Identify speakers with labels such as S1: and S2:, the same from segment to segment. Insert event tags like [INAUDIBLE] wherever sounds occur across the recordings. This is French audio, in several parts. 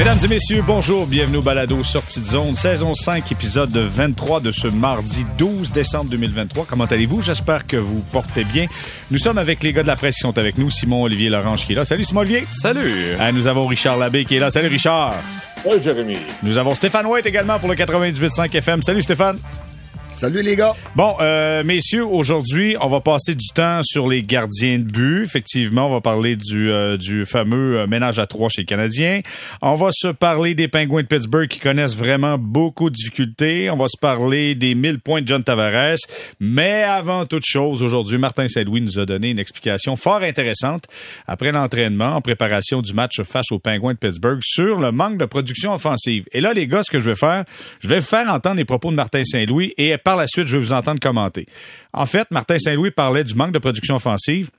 S1: Mesdames et messieurs, bonjour, bienvenue au Balado Sortie de zone, saison 5, épisode 23 de ce mardi 12 décembre 2023. Comment allez-vous? J'espère que vous portez bien. Nous sommes avec les gars de la presse qui sont avec nous, Simon Olivier Lorange qui est là. Salut Simon Olivier.
S2: Salut.
S1: Ah, nous avons Richard Labbé qui est là. Salut Richard.
S3: Salut Jérémy.
S1: Nous avons Stéphane White également pour le 98.5 FM. Salut Stéphane.
S4: Salut les gars.
S1: Bon, euh, messieurs, aujourd'hui, on va passer du temps sur les gardiens de but. Effectivement, on va parler du, euh, du fameux euh, ménage à trois chez les Canadiens. On va se parler des Penguins de Pittsburgh qui connaissent vraiment beaucoup de difficultés. On va se parler des 1000 points de John Tavares. Mais avant toute chose, aujourd'hui, Martin Saint-Louis nous a donné une explication fort intéressante après l'entraînement en préparation du match face aux Penguins de Pittsburgh sur le manque de production offensive. Et là, les gars, ce que je vais faire, je vais faire entendre les propos de Martin Saint-Louis et par la suite, je vais vous entendre commenter. En fait, Martin Saint-Louis parlait du manque de production offensive.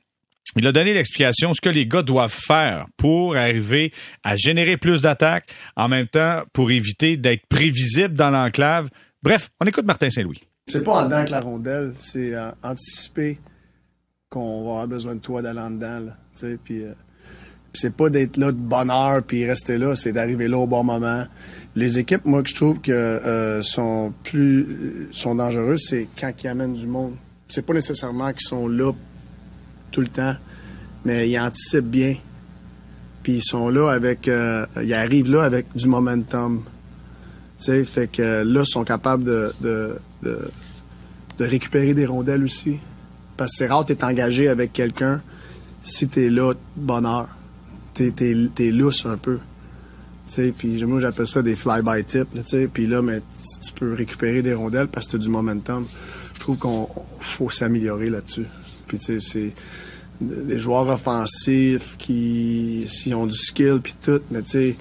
S1: Il a donné l'explication ce que les gars doivent faire pour arriver à générer plus d'attaques, en même temps pour éviter d'être prévisible dans l'enclave. Bref, on écoute Martin Saint-Louis.
S4: C'est pas en dedans que la rondelle, c'est euh, anticiper qu'on va avoir besoin de toi d'aller en dedans. Puis, euh, c'est pas d'être là de bonne heure puis rester là, c'est d'arriver là au bon moment. Les équipes, moi, que je trouve que euh, sont plus sont dangereuses, c'est quand ils amènent du monde. C'est pas nécessairement qu'ils sont là tout le temps, mais ils anticipent bien. Puis ils sont là avec, euh, ils arrivent là avec du momentum. Tu sais, fait que là, ils sont capables de, de, de, récupérer des rondelles aussi. Parce que c'est rare d'être engagé avec quelqu'un si t'es là heure. T'es, t'es, t'es un peu. J'appelle ça des fly-by tips. Puis là, mais tu peux récupérer des rondelles parce que tu as du momentum. Je trouve qu'on faut s'améliorer là-dessus. Puis tu c'est des joueurs offensifs qui ont du skill puis tout, mais tu sais,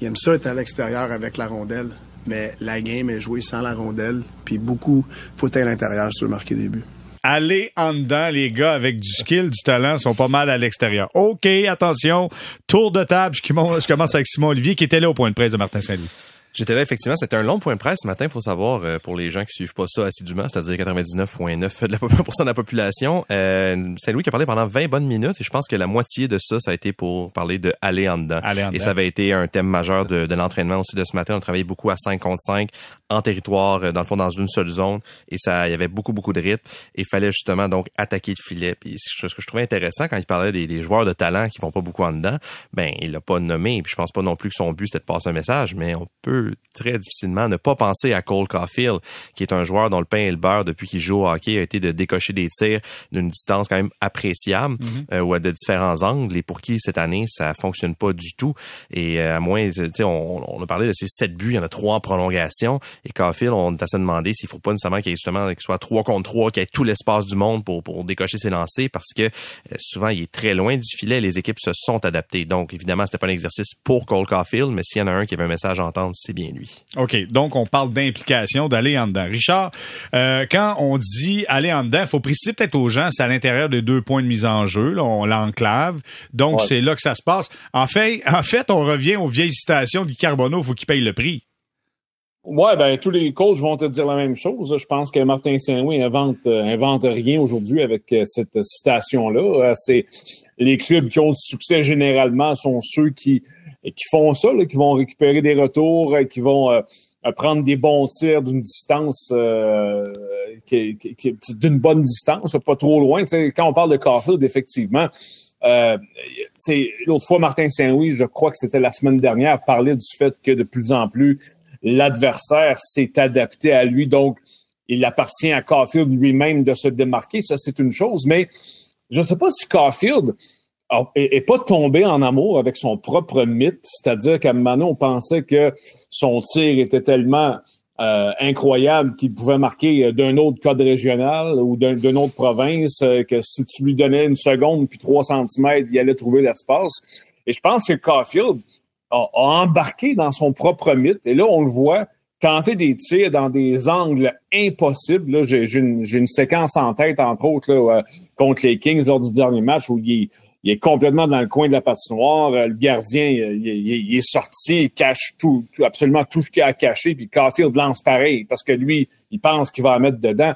S4: ils aiment ça être à l'extérieur avec la rondelle. Mais la game est jouée sans la rondelle. Puis beaucoup, faut être à l'intérieur si tu veux marquer des buts
S1: allez en dedans, les gars, avec du skill, du talent, sont pas mal à l'extérieur. OK, attention, tour de table. Je commence avec Simon Olivier, qui était là au point de presse de Martin Saint-Louis.
S2: J'étais là, effectivement. C'était un long point de presse ce matin, il faut savoir, euh, pour les gens qui suivent pas ça assidûment, c'est-à-dire 99,9% de la, [LAUGHS] de la population. Euh, Saint-Louis qui a parlé pendant 20 bonnes minutes et je pense que la moitié de ça, ça a été pour parler de aller en dedans. et ça avait été un thème majeur de, de l'entraînement aussi de ce matin. On travaillait beaucoup à 5 contre 5 en territoire, euh, dans le fond, dans une seule zone. Et ça, il y avait beaucoup, beaucoup de rythme. Et il fallait justement donc attaquer le filet. Puis ce que je trouvais intéressant quand il parlait des, des joueurs de talent qui vont pas beaucoup en dedans, ben il l'a pas nommé. Puis je pense pas non plus que son but c'était de passer un message, mais on peut très difficilement ne pas penser à Cole Caulfield, qui est un joueur dont le pain et le beurre depuis qu'il joue au hockey a été de décocher des tirs d'une distance quand même appréciable mhm. euh, ou à de différents angles. Et pour qui cette année ça fonctionne pas du tout. Et euh, à moins, tu sais, on, on, a parlé de ces sept buts, il y en a trois en prolongation. Et Caulfield, on est à se demander s'il faut pas nécessairement qu'il y ait justement qu'il soit 3 contre 3, qu'il y ait tout l'espace du monde pour, pour décocher ses lancers parce que euh, souvent il est très loin du filet. Les équipes se sont adaptées. Donc évidemment, c'était pas un exercice pour Cole Caulfield, mais s'il y en a un qui avait un message à entendre, c'est bien lui.
S1: OK. Donc on parle d'implication, d'aller en dedans. Richard, euh, quand on dit aller en dedans, il faut préciser peut-être aux gens, c'est à l'intérieur des deux points de mise en jeu. Là, on l'enclave. Donc c'est là que ça se passe. En fait, en fait, on revient aux vieilles citations du Carbonneau, faut qu'il paye le prix.
S3: Ouais, ben tous les coachs vont te dire la même chose. Je pense que Martin Saint-Louis invente euh, invente rien aujourd'hui avec euh, cette citation-là. Euh, c'est les clubs qui ont du succès généralement sont ceux qui qui font ça, qui vont récupérer des retours, qui vont prendre des bons tirs d'une distance qui, qui, d'une bonne distance, pas trop loin. quand on parle de Caulfield, effectivement. Euh, L'autre fois, Martin Saint-Louis, je crois que c'était la semaine dernière, parlait du fait que de plus en plus, l'adversaire s'est adapté à lui. Donc, il appartient à Caulfield lui-même de se démarquer. Ça, c'est une chose. Mais je ne sais pas si Caulfield est, pas tombé en amour avec son propre mythe. C'est-à-dire qu'à moment on pensait que son tir était tellement euh, incroyable qu'il pouvait marquer d'un autre code régional ou d'une autre province, euh, que si tu lui donnais une seconde puis trois centimètres, il allait trouver l'espace. Et je pense que Caulfield, a, embarqué dans son propre mythe. Et là, on le voit tenter des tirs dans des angles impossibles. J'ai une, une, séquence en tête, entre autres, là, euh, contre les Kings lors du dernier match où il, il est complètement dans le coin de la patinoire. Euh, le gardien, il, est sorti, il cache tout, absolument tout ce qu'il a caché, puis Caulfield lance pareil parce que lui, il pense qu'il va en mettre dedans.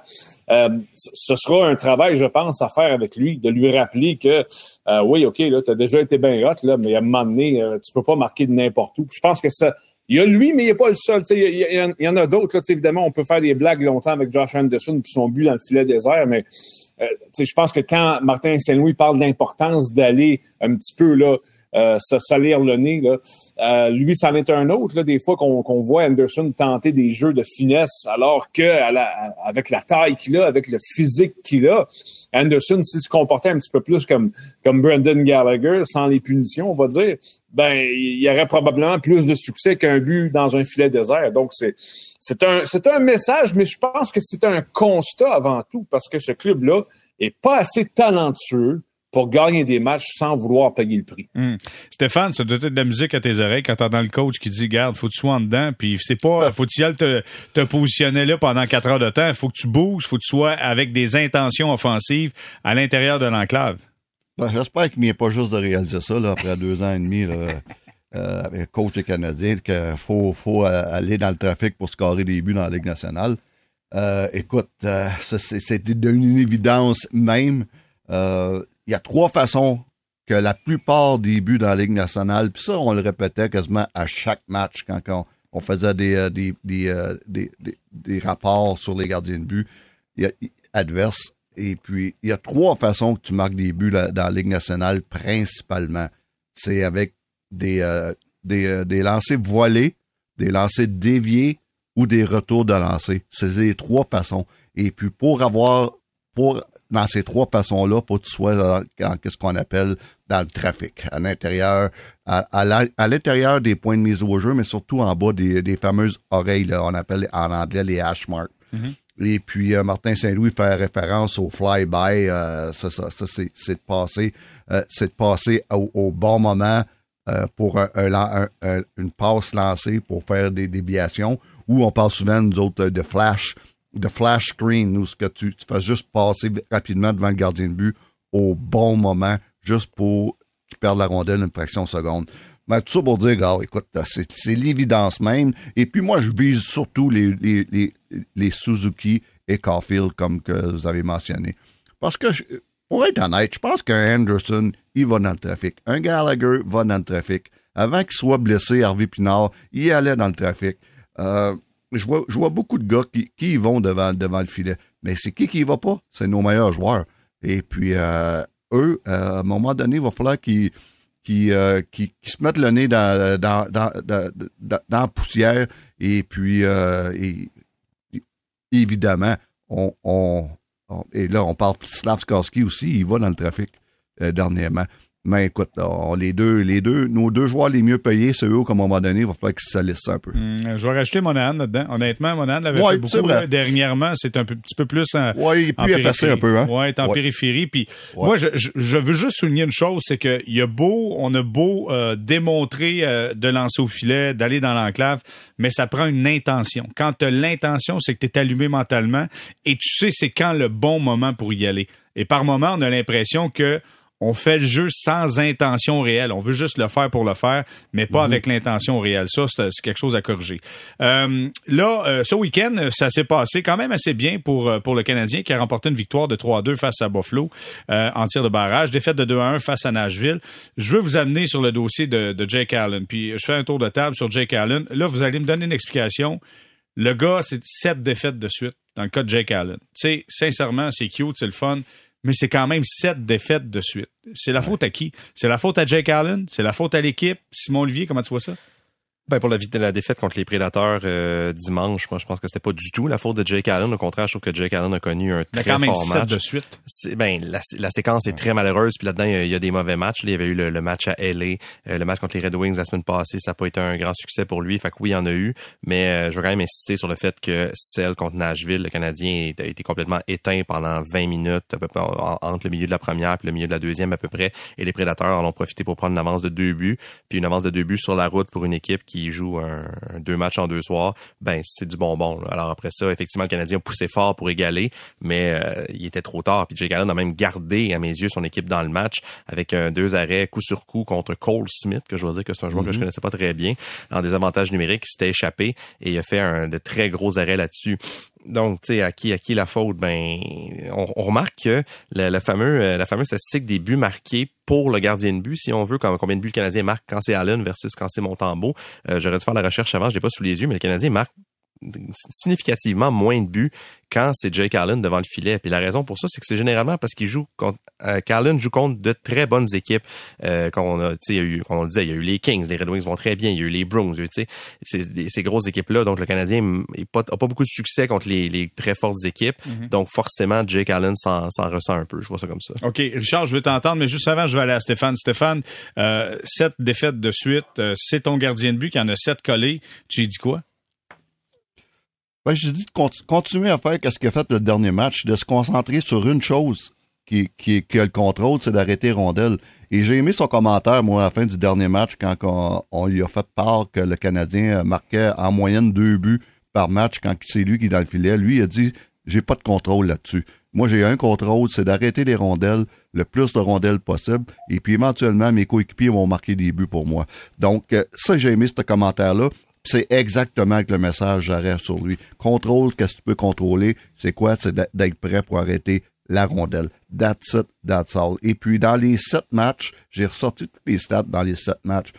S3: Euh, ce sera un travail, je pense, à faire avec lui, de lui rappeler que euh, oui, OK, là, tu as déjà été bien hot, là, mais à un moment donné, tu peux pas marquer de n'importe où. je pense que ça. Il y a lui, mais il n'est pas le seul. Il y, il y, en a d'autres. Évidemment, on peut faire des blagues longtemps avec Josh Anderson puis son but dans le filet désert, mais euh, je pense que quand Martin Saint-Louis parle de l'importance d'aller un petit peu là, euh, se salir le nez. Là. Euh, lui, c'en est un autre. Là, des fois qu'on voit Anderson tenter des jeux de finesse, alors que avec la taille qu'il a, avec le physique qu'il a, Anderson, s'il se comportait un petit peu plus comme, comme Brendan Gallagher, sans les punitions, on va dire, ben il y aurait probablement plus de succès qu'un but dans un filet désert. Donc, c'est c'est un, c'est un message, mais je pense que c'est un constat avant tout, parce que ce club-là est pas assez talentueux pour gagner des matchs sans vouloir payer le prix.
S1: Hmm. Stéphane, ça doit être de la musique à tes oreilles quand t'entends le coach qui dit, garde, faut que tu sois en dedans, puis c'est pas, faut que tu y te, te positionner là pendant quatre heures de temps, faut que tu bouges, faut que tu sois avec des intentions offensives à l'intérieur de l'enclave.
S5: Ben, j'espère qu'il n'y pas juste de réaliser ça, après deux ans et demi, là, euh, coach des Canadiens, qu'il faut, faut aller dans le trafic pour scorer des buts dans la Ligue nationale. Euh, écoute, euh, c'est d'une évidence même. Euh, il y a trois façons que la plupart des buts dans la Ligue nationale, puis ça, on le répétait quasiment à chaque match quand on, faisait euh, des, des, des, des, rapports sur les gardiens de but adverses. Et puis, il y a trois façons que tu marques des buts dans la Ligue nationale, principalement. C'est avec des, des, des lancers voilés, des lancers déviés ou des retours de lancer. C'est les trois façons. Et puis, pour avoir, pour dans ces trois façons-là, faut que tu sois dans, ce qu'on appelle dans le trafic, à l'intérieur, à, l'intérieur des points de mise au jeu, mais surtout en bas des, fameuses oreilles, on appelle en anglais les hash marks. Mm-hmm. Et puis euh, Martin Saint-Louis fait référence au fly-by, euh, ça, ça, ça c'est de passer, euh, c'est de passer au, bon moment pour une passe lancée pour faire des déviations. Ou on parle souvent nous autres de flash de flash screen, où ce que tu, fais juste passer rapidement devant le gardien de but au bon moment, juste pour qu'il perde la rondelle une fraction de seconde. Mais tout ça pour dire, écoute, c'est l'évidence même. Et puis moi, je vise surtout les, Suzuki et Caulfield, comme vous avez mentionné. Parce que, pour être honnête, je pense qu'un Anderson, il va dans le trafic. Un Gallagher va dans le trafic. Avant qu'il soit blessé, Harvey Pinard, il allait dans le trafic. Euh, je vois, beaucoup de gars qui, qui vont devant, devant le filet. Mais c'est qui qui y va pas? C'est nos meilleurs joueurs. Et puis, euh, eux, euh, à un moment donné, il va falloir qu'ils euh, se mettent le nez dans, la poussière. Et puis, évidemment, on, et là, on parle de Slavskoski aussi, il va dans le trafic dernièrement. Mais écoute, les deux, les deux, nos deux joueurs les mieux payés, c'est eux, comme à un moment donné, il va falloir qu'ils se laissent un peu.
S1: Hmm, je vais rajouter Monahan là-dedans. Honnêtement, Monahan l'avait fait beaucoup dernièrement. C'est un petit peu plus en.
S5: Oui, il peut effacer un peu, hein.
S1: Ouais, est en périphérie. Puis moi, je, je, veux juste souligner une chose, c'est qu'il y a beau, on a beau euh, démontrer euh, de lancer au filet, d'aller dans l'enclave, mais ça prend une intention. Quand tu as l'intention, c'est que tu es allumé mentalement et tu sais c'est quand le bon moment pour y aller. Et par moment, on a l'impression que on fait le jeu sans intention réelle. On veut juste le faire pour le faire, mais pas mhm. avec l'intention réelle. Ça, c'est quelque chose à corriger. Euh, là, euh, ce week-end, ça s'est passé quand même assez bien pour, euh, pour le Canadien qui a remporté une victoire de 3-2 face à Buffalo en tir de barrage, défaite de 2-1 face à Nashville. Je veux vous amener sur le dossier de, de Jake Allen. Puis je fais un tour de table sur Jake Allen. Là, vous allez me donner une explication. Le gars, c'est sept défaites de suite dans le cas de Jake Allen. Tu sais, sincèrement, c'est cute, c'est le fun mais c'est quand même sept défaites de suite. C'est la faute à qui? C'est la faute à Jake Allen? C'est la faute à l'équipe? Simon Olivier, comment tu vois ça?
S2: Ben pour la, la défaite contre les Prédateurs euh, dimanche, moi je pense que c'était pas du tout la faute de Jake Allen. Au contraire, je trouve que Jake Allen a connu un très quand même fort match.
S1: de suite.
S2: Ben la, la, séquence est très malheureuse. Puis là-dedans, il y, a, des mauvais matchs. il y avait eu le, match à LA, euh, le match contre les Red Wings la semaine passée. Ça n'a pas été un grand succès pour lui. Fait que oui, il y en a eu. Mais euh, je veux quand même insister sur le fait que celle contre Nashville, le Canadien a été complètement éteint pendant 20 minutes, à peu près entre le milieu de la première et le milieu de la deuxième à peu près. Et les Prédateurs en ont profité pour prendre une avance de deux buts, puis une avance de deux buts sur la route pour une équipe qui qui joue un, deux matchs en deux soirs, ben c'est du bonbon. Alors après ça, effectivement, le Canadien a poussé fort pour égaler, mais euh, il était trop tard. Puis Jake Allen a même gardé, à mes yeux, son équipe dans le match avec un deux arrêts coup sur coup contre Cole Smith, que je dois dire que c'est un joueur que je mm-hmm. connaissais pas très bien, en désavantage numérique, il s'était échappé et il a fait un de très gros arrêts là-dessus. Donc, tu sais, à qui, à qui la faute? Ben, on, remarque que la, fameux, euh, la fameuse statistique des buts marqués pour le gardien de but, si on veut, combien de buts le Canadien marque quand c'est Allen versus quand c'est Montembeau. Euh, J'aurais dû faire la recherche avant, je l'ai pas sous les yeux, mais le Canadien marque significativement moins de buts quand c'est Jake Allen devant le filet. Puis la raison pour ça, c'est que c'est généralement parce qu'il joue contre euh, Allen joue contre de très bonnes équipes. Euh, quand on a, tu sais, eu, on le disait, il y a eu les Kings, les Red Wings vont très bien, il y a eu les Bruins, tu sais, ces, grosses équipes-là. Donc le Canadien n'a pas, pas, beaucoup de succès contre les, les très fortes équipes. Mm-hmm. Donc forcément, Jake Allen s'en ressent un peu. Je vois ça comme ça.
S1: Ok, Richard, je veux t'entendre, mais juste avant, je vais aller à Stéphane. Stéphane, euh, sept défaites de suite, euh, c'est ton gardien de but qui en a sept collés. Tu lui dis quoi?
S5: Je dis de continuer à faire ce qu'il a fait le dernier match, de se concentrer sur une chose qui, qui, qui a le contrôle, c'est d'arrêter Rondelle. Et j'ai aimé son commentaire, moi, à la fin du dernier match, quand on, lui a fait part que le Canadien marquait en moyenne deux buts par match quand c'est lui qui est dans le filet. Lui, il a dit, j'ai pas de contrôle là-dessus. Moi, j'ai un contrôle, c'est d'arrêter les rondelles, le plus de rondelles possible, et puis éventuellement, mes coéquipiers vont marquer des buts pour moi. Donc, euh, ça, j'ai aimé ce commentaire-là c'est exactement avec le message j'arrête sur lui. Contrôle, qu'est-ce que tu peux contrôler? C'est quoi? C'est d'être prêt pour arrêter la rondelle. That's it, that's all. Et puis, dans les sept matchs, j'ai ressorti tous les stats dans les sept matchs.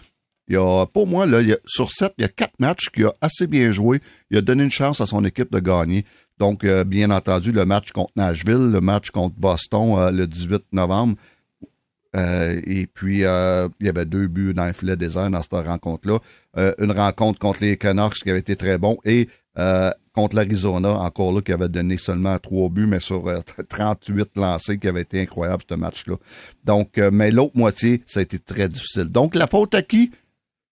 S5: Y a, pour moi, là, sur sept, il y a quatre matchs qui a assez bien joué. Il a donné une chance à son équipe de gagner. Donc, euh, bien entendu, le match contre Nashville, le match contre Boston euh, le 18 novembre, euh, et puis, euh, il y avait deux buts dans le filet désert dans cette rencontre-là. Euh, une rencontre contre les Canucks qui avait été très bon et contre l'Arizona, encore là, qui avait donné seulement trois buts, mais sur [LAUGHS] 38 lancés, qui avait été incroyable, ce match-là. Donc, mais l'autre moitié, ça a été très difficile. Donc, la faute à qui?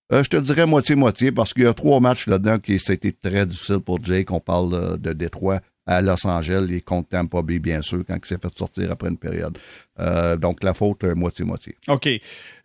S5: je te dirais moitié-moitié, parce qu'il y a trois matchs là-dedans qui ça a été très difficile pour Jake. On parle de Détroit, à Los Angeles et contre Tampa Bay, bien sûr, quand il s'est fait sortir après une période. Euh, donc, la faute, euh, moitié-moitié.
S1: OK.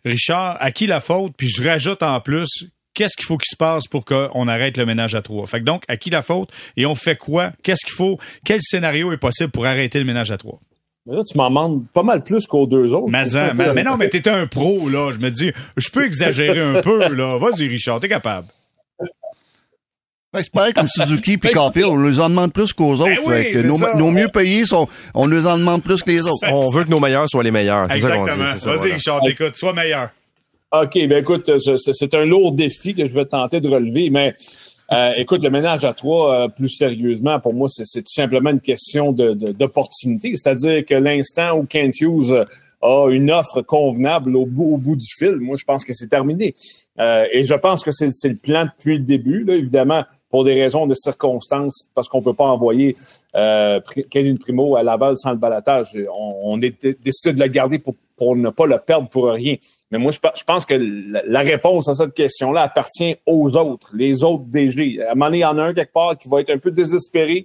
S1: Richard, à qui la faute? Puis je rajoute en plus, qu'est-ce qu'il faut qu'il se passe pour qu'on arrête le ménage à trois? Fait que donc, à qui la faute? Et on fait quoi? Qu'est-ce qu'il faut? Quel scénario est possible pour arrêter le ménage à trois?
S3: Mais là, tu m'en demandes pas mal plus qu'aux deux autres.
S1: Mais, mais, non, mais t'étais un pro, là. Je me dis, je peux exagérer un peu, là. Vas-y, Richard, t'es capable. [LAUGHS]
S5: Ben, c'est pareil comme Suzuki [LAUGHS] puis Caulfield, on les en demande plus qu'aux ben autres. nos, mieux payés sont, on les en demande plus que les autres.
S2: On veut que nos meilleurs soient les meilleurs. C'est ça qu'on dit.
S1: Vas-y, Richard, écoute, sois meilleur.
S3: OK, ben écoute, c'est un lourd défi que je vais tenter de relever, mais euh, écoute, le ménage à trois, euh, plus sérieusement, pour moi, c'est tout simplement une question d'opportunité. De, C'est-à-dire que l'instant où Kent Hughes a une offre convenable au bout, au bout du fil, moi, je pense que c'est terminé. Euh, et je pense que c'est le plan depuis le début. Là, évidemment, pour des raisons de circonstances, parce qu'on peut pas envoyer euh, Primo à Laval sans le balatage. On, est décidé de le garder pour, pour ne pas le perdre pour rien. Mais moi, je, pense que la, réponse à cette question-là appartient aux autres, les autres DG. À un moment donné, il y en a un quelque part qui va être un peu désespéré,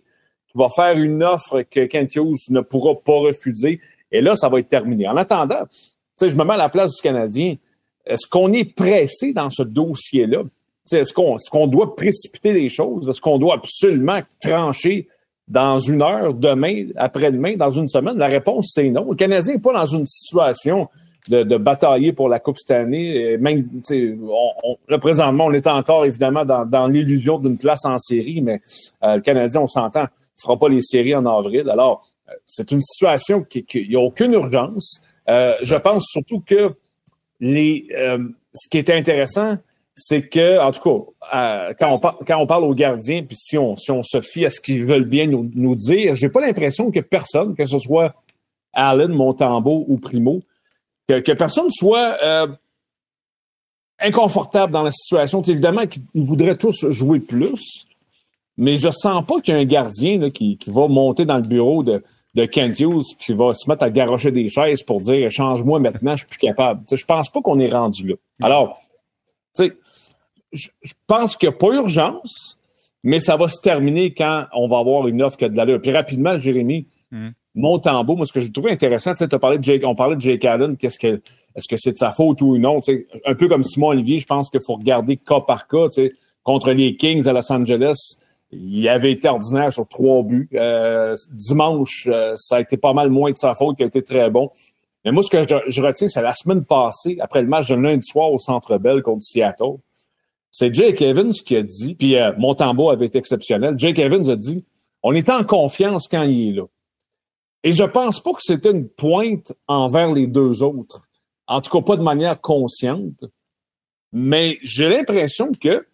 S3: qui va faire une offre que Kent Hughes ne pourra pas refuser. Et là, ça va être terminé. En attendant, je me mets à la place du Canadien. Est-ce qu'on est pressé dans ce dossier-là? Est-ce qu'on doit précipiter les choses? Est-ce qu'on doit absolument trancher dans une heure, demain, après-demain, dans une semaine? La réponse, c'est non. Le Canadien n'est pas dans une situation de, batailler pour la Coupe cette année. Même, on, présentement, on est encore évidemment dans, l'illusion d'une place en série, mais euh, le Canadien, on s'entend, ne fera pas les séries en avril. Alors, euh, c'est une situation qui n'y a aucune urgence. Euh, je pense surtout que les, ce qui est intéressant, c'est que, en tout cas, quand, on parle aux gardiens, puis si on, se fie à ce qu'ils veulent bien nous, nous dire, j'ai pas l'impression que personne, que ce soit Allen, Montembeau ou Primo, que, personne soit euh, inconfortable dans la situation. évidemment qu'ils voudraient tous jouer plus, mais je sens pas qu'il y a un gardien qui, va monter dans le bureau de, de Kent Hughes qui va se mettre à garocher des chaises pour dire change-moi maintenant, je suis plus capable. Je pense pas qu'on est rendu là. Alors, tu sais, je pense qu'il n'y a pas urgence, mais ça va se terminer quand on va avoir une offre qui a de l'allure. Puis rapidement, Jérémy, hmm. Montembeau, moi, ce que j'ai trouvé intéressant, tu sais, parlé de Jake, on parlait de Jake Allen, qu'est-ce que, est-ce que c'est de sa faute ou non? Tu sais, un peu comme Simon Olivier, je pense qu'il faut regarder cas par cas, tu sais, contre les Kings à Los Angeles. Il avait été ordinaire sur trois buts. Euh, dimanche, euh, ça a été pas mal moins de sa faute, qui a été très bon. Mais moi, ce que je, retiens, c'est la semaine passée, après le match de lundi soir au Centre Bell contre Seattle. C'est Jake Evans qui a dit, puis euh, avait été exceptionnel. Jake Evans a dit, on est en confiance quand il est là. Et je pense pas que c'était une pointe envers les deux autres. En tout cas, pas de manière consciente. Mais j'ai l'impression que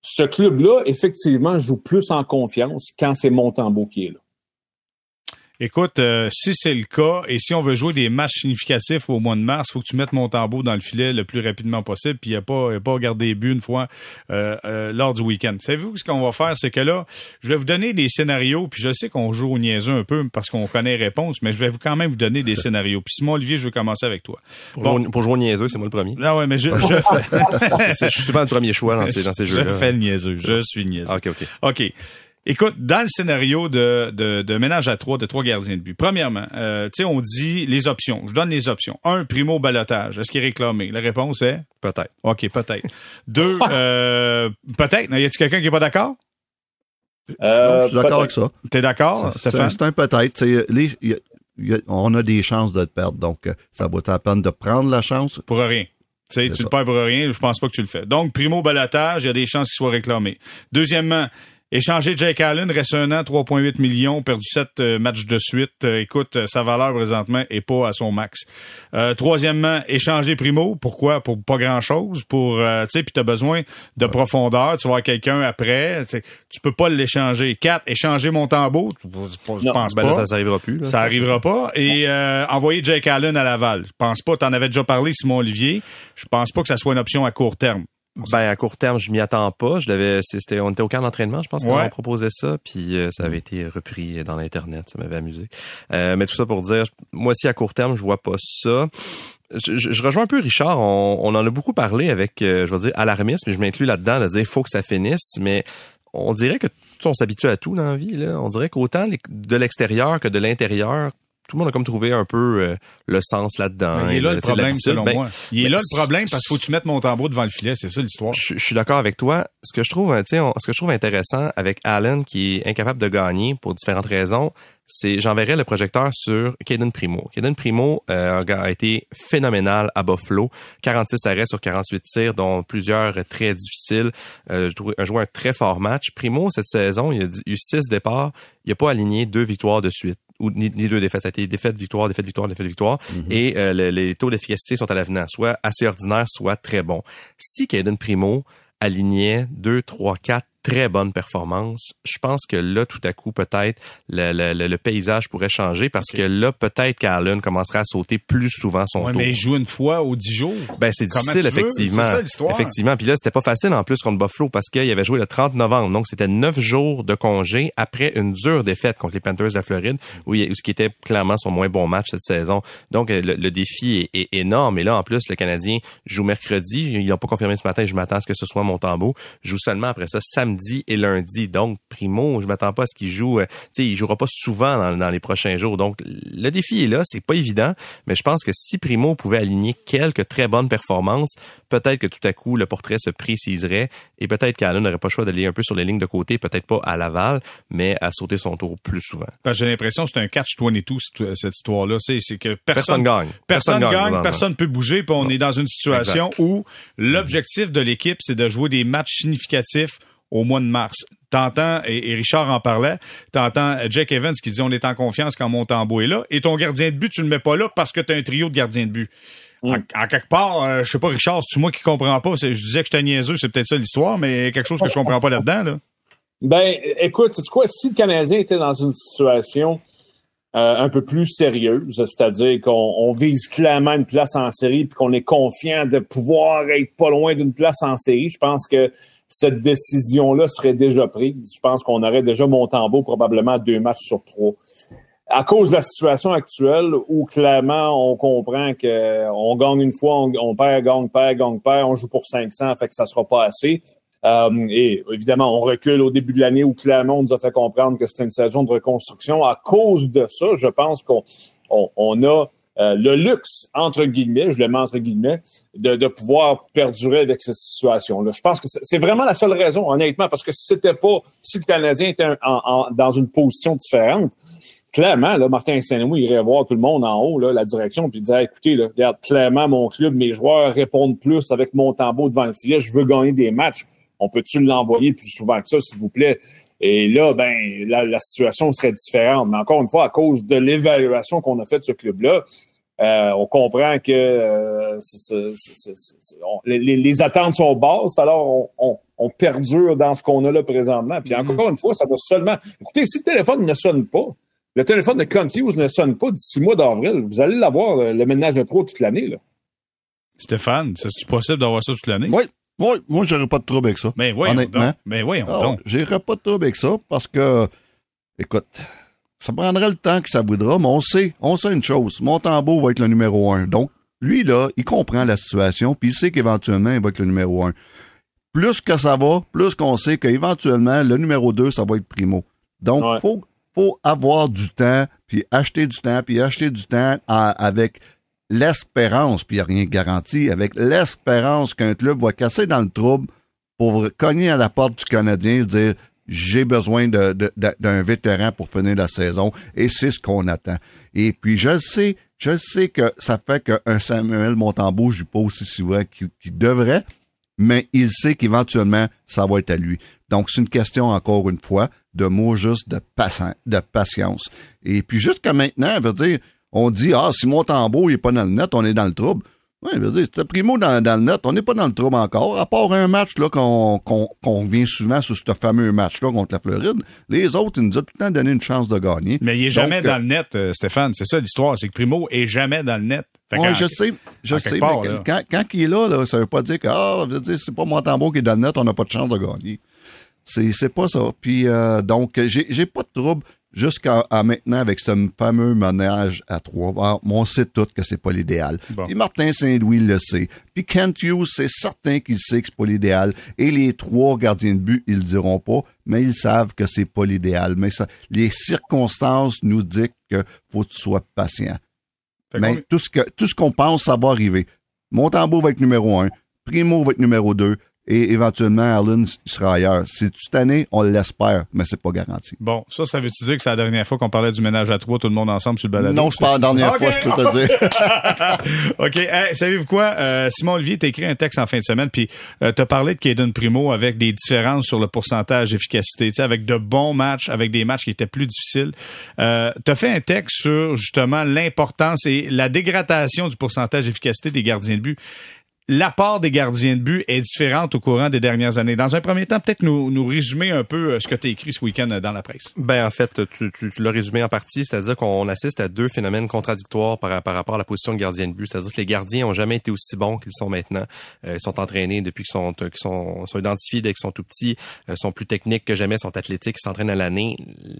S3: ce club-là, effectivement, joue plus en confiance quand c'est Montembeau qui est là.
S1: Écoute, euh, si c'est le cas et si on veut jouer des matchs significatifs au mois de mars, faut que tu mettes mon tambour dans le filet le plus rapidement possible, puis il n'y a pas, y a pas regardé les buts une fois euh, euh, lors du week-end. Savez-vous ce qu'on va faire, c'est que là, je vais vous donner des scénarios, puis je sais qu'on joue au niaiseux un peu parce qu'on connaît les réponses, mais je vais vous quand même vous donner des [LAUGHS] scénarios. Puis Simon Olivier, je vais commencer avec toi.
S2: Pour, jouer, pour jouer au niaiseux, c'est moi le premier.
S1: Non, ouais, mais je, [LAUGHS] je [LAUGHS]
S2: fais. je suis souvent le premier choix dans ces, dans ces jeux-là.
S1: Je fais le niaiseux. Je suis niaiseux.
S2: OK, OK.
S1: OK. Écoute, dans le scénario de, de, ménage à trois, de trois gardiens de but, premièrement, euh, tu sais, on dit les options. Je donne les options. Un, primo balotage. Est-ce qu'il est réclamé? La réponse est?
S2: Peut-être.
S1: OK, peut-être. Deux, [LAUGHS] euh, peut-être. Y a-t-il quelqu'un qui est pas d'accord?
S5: Euh, je suis d'accord avec ça.
S1: T'es d'accord,
S5: Stéphane? C'est un peut-être. on a des chances de te perdre, donc euh, ça vaut la peine de prendre la chance?
S1: Pour rien. Tu tu le perds pour rien, je pense pas que tu le fais. Donc, primo balotage, il y a des chances qu'il soit réclamé. Deuxièmement, Échanger Jake Allen, reste un an, 3,8 millions, perdu sept euh, matchs de suite. Euh, écoute, euh, sa valeur présentement est pas à son max. troisièmement, échanger Primo. Pourquoi? Pour pas grand-chose. Pour, tu sais, puis t'as besoin de profondeur. Tu vas quelqu'un après. Tu peux pas l'échanger. Quatre, échanger Montembeau. Je pense
S2: ben
S1: pas.
S2: ça, ça arrivera plus.
S1: ça arrivera pas. Et envoyer Jake Allen à Laval. Je pense pas. T'en avais déjà parlé, Simon Olivier. Je pense pas que ça soit une option à court terme.
S2: Ben à court terme, je m'y attends pas. Je l'avais, c'était, on était au camp d'entraînement, je pense qu'on ouais. proposait ça, puis euh, ça avait été repris dans l'internet. Ça m'avait amusé. Euh, mais tout ça pour dire, moi aussi à court terme, je vois pas ça. Je, rejoins un peu Richard. On, en a beaucoup parlé avec, euh, je vais dire alarmisme, mais je m'inclus là-dedans de dire faut que ça finisse. Mais on dirait que on s'habitue à tout dans la vie. Là. On dirait qu'autant de l'extérieur que de l'intérieur, tout le monde a comme trouvé un peu euh, le sens là-dedans.
S1: Il est là le problème, selon ben, moi. Il est là le problème parce qu'il faut que tu mettes mon tambour devant le filet, c'est ça l'histoire?
S2: Je, suis d'accord avec toi. Ce que je trouve, ce que je trouve intéressant avec Allen qui est incapable de gagner pour différentes raisons, c'est j'enverrai le projecteur sur Caden Primo. Caden Primo euh, a été phénoménal à Buffalo, 46 arrêts sur 48 tirs, dont plusieurs très difficiles. Euh, a joué un très fort match. Primo cette saison, il a eu six départs, il a pas aligné deux victoires de suite ou ni, deux défaites. Ça a été défaite, victoire, défaite, victoire, défaite, victoire. Mhm. Et euh, les taux d'efficacité sont à l'avenant, soit assez ordinaires, soit très bons. Si Caden Primo alignait deux, trois, quatre très bonne performance. Je pense que là, tout à coup, peut-être, le, le, le, paysage pourrait changer parce que là, peut-être qu'Allen commencerait à sauter plus souvent son
S1: ouais,
S2: tour.
S1: mais il joue une fois aux dix jours.
S2: Ben, c'est difficile, effectivement.
S1: C'est ça l'histoire.
S2: Effectivement. Puis là, c'était pas facile en plus contre Buffalo parce qu'il avait joué le 30 novembre. Donc, c'était neuf jours de congé après une dure défaite contre les Panthers de la Floride, où il, ce qui était clairement son moins bon match cette saison. Donc, le, le défi est, est, énorme. Et là, en plus, le Canadien joue mercredi. Ils n'ont pas confirmé ce matin. Je m'attends à ce que ce soit Montembeau. Joue seulement après ça samedi et lundi. Donc, Primo, je m'attends pas à ce qu'il joue. Euh, tu sais, il jouera pas souvent dans, les prochains jours. Donc, le défi est là. C'est pas évident, mais je pense que si Primo pouvait aligner quelques très bonnes performances, peut-être que tout à coup, le portrait se préciserait et peut-être qu'Allen n'aurait pas le choix d'aller un peu sur les lignes de côté, peut-être pas à Laval, mais à sauter son tour plus souvent.
S1: J'ai l'impression que c'est un catch-22, cette histoire-là. C'est que personne,
S2: personne gagne.
S1: Personne, gagne, personne peut bouger, puis on est dans une situation où l'objectif de l'équipe, c'est de jouer des matchs significatifs au mois de mars. T'entends, et, Richard en parlait, t'entends Jack Evans qui dit on est en confiance quand Montembeau est là, et ton gardien de but, tu le mets pas là parce que tu as un trio de gardiens de but. Mm. En, quelque part, euh, je sais pas, Richard, c'est moi qui comprends pas? Je disais que j'étais niaiseux, c'est peut-être ça l'histoire, mais quelque chose que je comprends pas là-dedans, là.
S3: Ben, écoute, tu quoi, si le Canadien était dans une situation euh, un peu plus sérieuse, c'est-à-dire qu'on vise clairement une place en série puis qu'on est confiant de pouvoir être pas loin d'une place en série, je pense que cette décision-là serait déjà prise. Je pense qu'on aurait déjà Montembeau probablement deux matchs sur trois. À cause de la situation actuelle où clairement on comprend qu'on gagne une fois, on, perd, gagne, perd, gagne, perd, on joue pour 500, fait que ça sera pas assez. Euh, et évidemment, on recule au début de l'année où clairement on nous a fait comprendre que c'était une saison de reconstruction. À cause de ça, je pense qu'on on, a euh, le luxe, entre guillemets, je le mets entre guillemets, de, pouvoir perdurer avec cette situation-là. Je pense que c'est vraiment la seule raison, honnêtement, parce que si c'était pas, si le Canadien était dans une position différente, clairement, Martin Saint-Louis irait voir tout le monde en haut, la direction, puis dire écoutez, regarde, clairement, mon club, mes joueurs répondent plus avec mon tambour devant le filet, je veux gagner des matchs. On peut-tu l'envoyer plus souvent que ça, s'il vous plaît? Et là, ben, la, situation serait différente. Mais encore une fois, à cause de l'évaluation qu'on a faite de ce club-là, euh, on comprend que euh, les, attentes sont basses, alors on, on, perdure dans ce qu'on a là présentement. Puis mm-hmm. encore une fois, ça va seulement. Écoutez, si le téléphone ne sonne pas, le téléphone de Conti ne sonne pas d'ici mois d'avril. Vous allez l'avoir, le ménage de pro, toute l'année.
S1: Stéphane, c'est possible d'avoir ça toute l'année?
S5: Oui. Oui, moi, j'aurais pas de trouble avec ça.
S1: Mais oui, honnêtement. Mais oui, on
S5: J'aurais pas de trouble avec ça parce que, écoute, ça prendrait le temps que ça voudra, mais on sait, on sait une chose. Montembeau va être le numéro un. Donc, lui, là, il comprend la situation, puis il sait qu'éventuellement, il va être le numéro un. Plus que ça va, plus qu'on sait qu'éventuellement, le numéro deux, ça va être primo. Donc, il faut, faut avoir du temps, puis acheter du temps, puis acheter du temps avec l'espérance, puis il n'y a rien de garanti, avec l'espérance qu'un club va casser dans le trouble pour cogner à la porte du Canadien et dire j'ai besoin d'un vétéran pour finir la saison et c'est ce qu'on attend. Et puis je sais, je sais que ça fait qu'un Samuel Montembeau joue pas aussi souvent qu'il devrait, mais il sait qu'éventuellement ça va être à lui. Donc c'est une question encore une fois de mots juste de, patience. Et puis jusqu'à maintenant, veut dire, on dit, ah, si mon tambour n'est pas dans le net, on est dans le trouble. Oui, je veux dire, c'était primo dans, dans, le net, on n'est pas dans le trouble encore, à part un match là qu'on qu'on vient souvent sur ce fameux match-là contre la Floride. Les autres, ils nous ont tout le temps donné une chance de gagner.
S1: Mais il est jamais dans le net, euh, Stéphane. C'est ça l'histoire, c'est que Primo est jamais dans le net.
S5: Oui, je sais, je sais, mais quand, quand, il est là, là, ça veut pas dire que ah, c'est pas mon tambour qui est dans le net, on n'a pas de chance de gagner. C'est c'est pas ça. Puis euh, donc j'ai j'ai pas de trouble jusqu'à maintenant avec ce fameux ménage à trois. Bon, on sait tout que c'est pas l'idéal. Puis Martin Saint-Louis le sait. Puis Kent Hughes, c'est certain qu'il sait que c'est pas l'idéal. Et les trois gardiens de but, ils le diront pas, mais ils savent que c'est pas l'idéal. Mais ça, les circonstances nous disent que faut que tu sois patient. mais tout ce que tout ce qu'on pense, ça va arriver. Montembeau va être numéro un. Primo va être numéro deux et éventuellement Allen sera ailleurs. C'est cette année, on l'espère, mais c'est pas garanti.
S1: Bon, ça, ça veut-tu dire que c'est la dernière fois qu'on parlait du ménage à trois, tout le monde ensemble sur le balado?
S5: Non, c'est pas la dernière [LAUGHS] fois, je peux te dire. [LAUGHS]
S1: OK. Hey, savez-vous quoi? Euh, Simon Olivier t'a écrit un texte en fin de semaine, puis euh, t'as parlé de Caden Primo avec des différences sur le pourcentage d'efficacité, avec de bons matchs, avec des matchs qui étaient plus difficiles. Euh, t'as fait un texte sur justement l'importance et la dégradation du pourcentage d'efficacité des gardiens de but l'apport des gardiens de but est différente au courant des dernières années. Dans un premier temps, peut-être nous, nous résumer un peu euh, ce que tu as écrit ce week-end euh, dans la presse.
S2: Ben en fait, tu, tu, l'as résumé en partie, c'est-à-dire qu'on assiste à deux phénomènes contradictoires par, par rapport à la position de gardien de but. C'est-à-dire que les gardiens ont jamais été aussi bons qu'ils sont maintenant. Euh, ils sont entraînés depuis qu'ils sont, qu'ils sont, sont identifiés dès qu'ils sont tout petits, sont plus techniques que jamais, sont athlétiques, ils s'entraînent à l'année.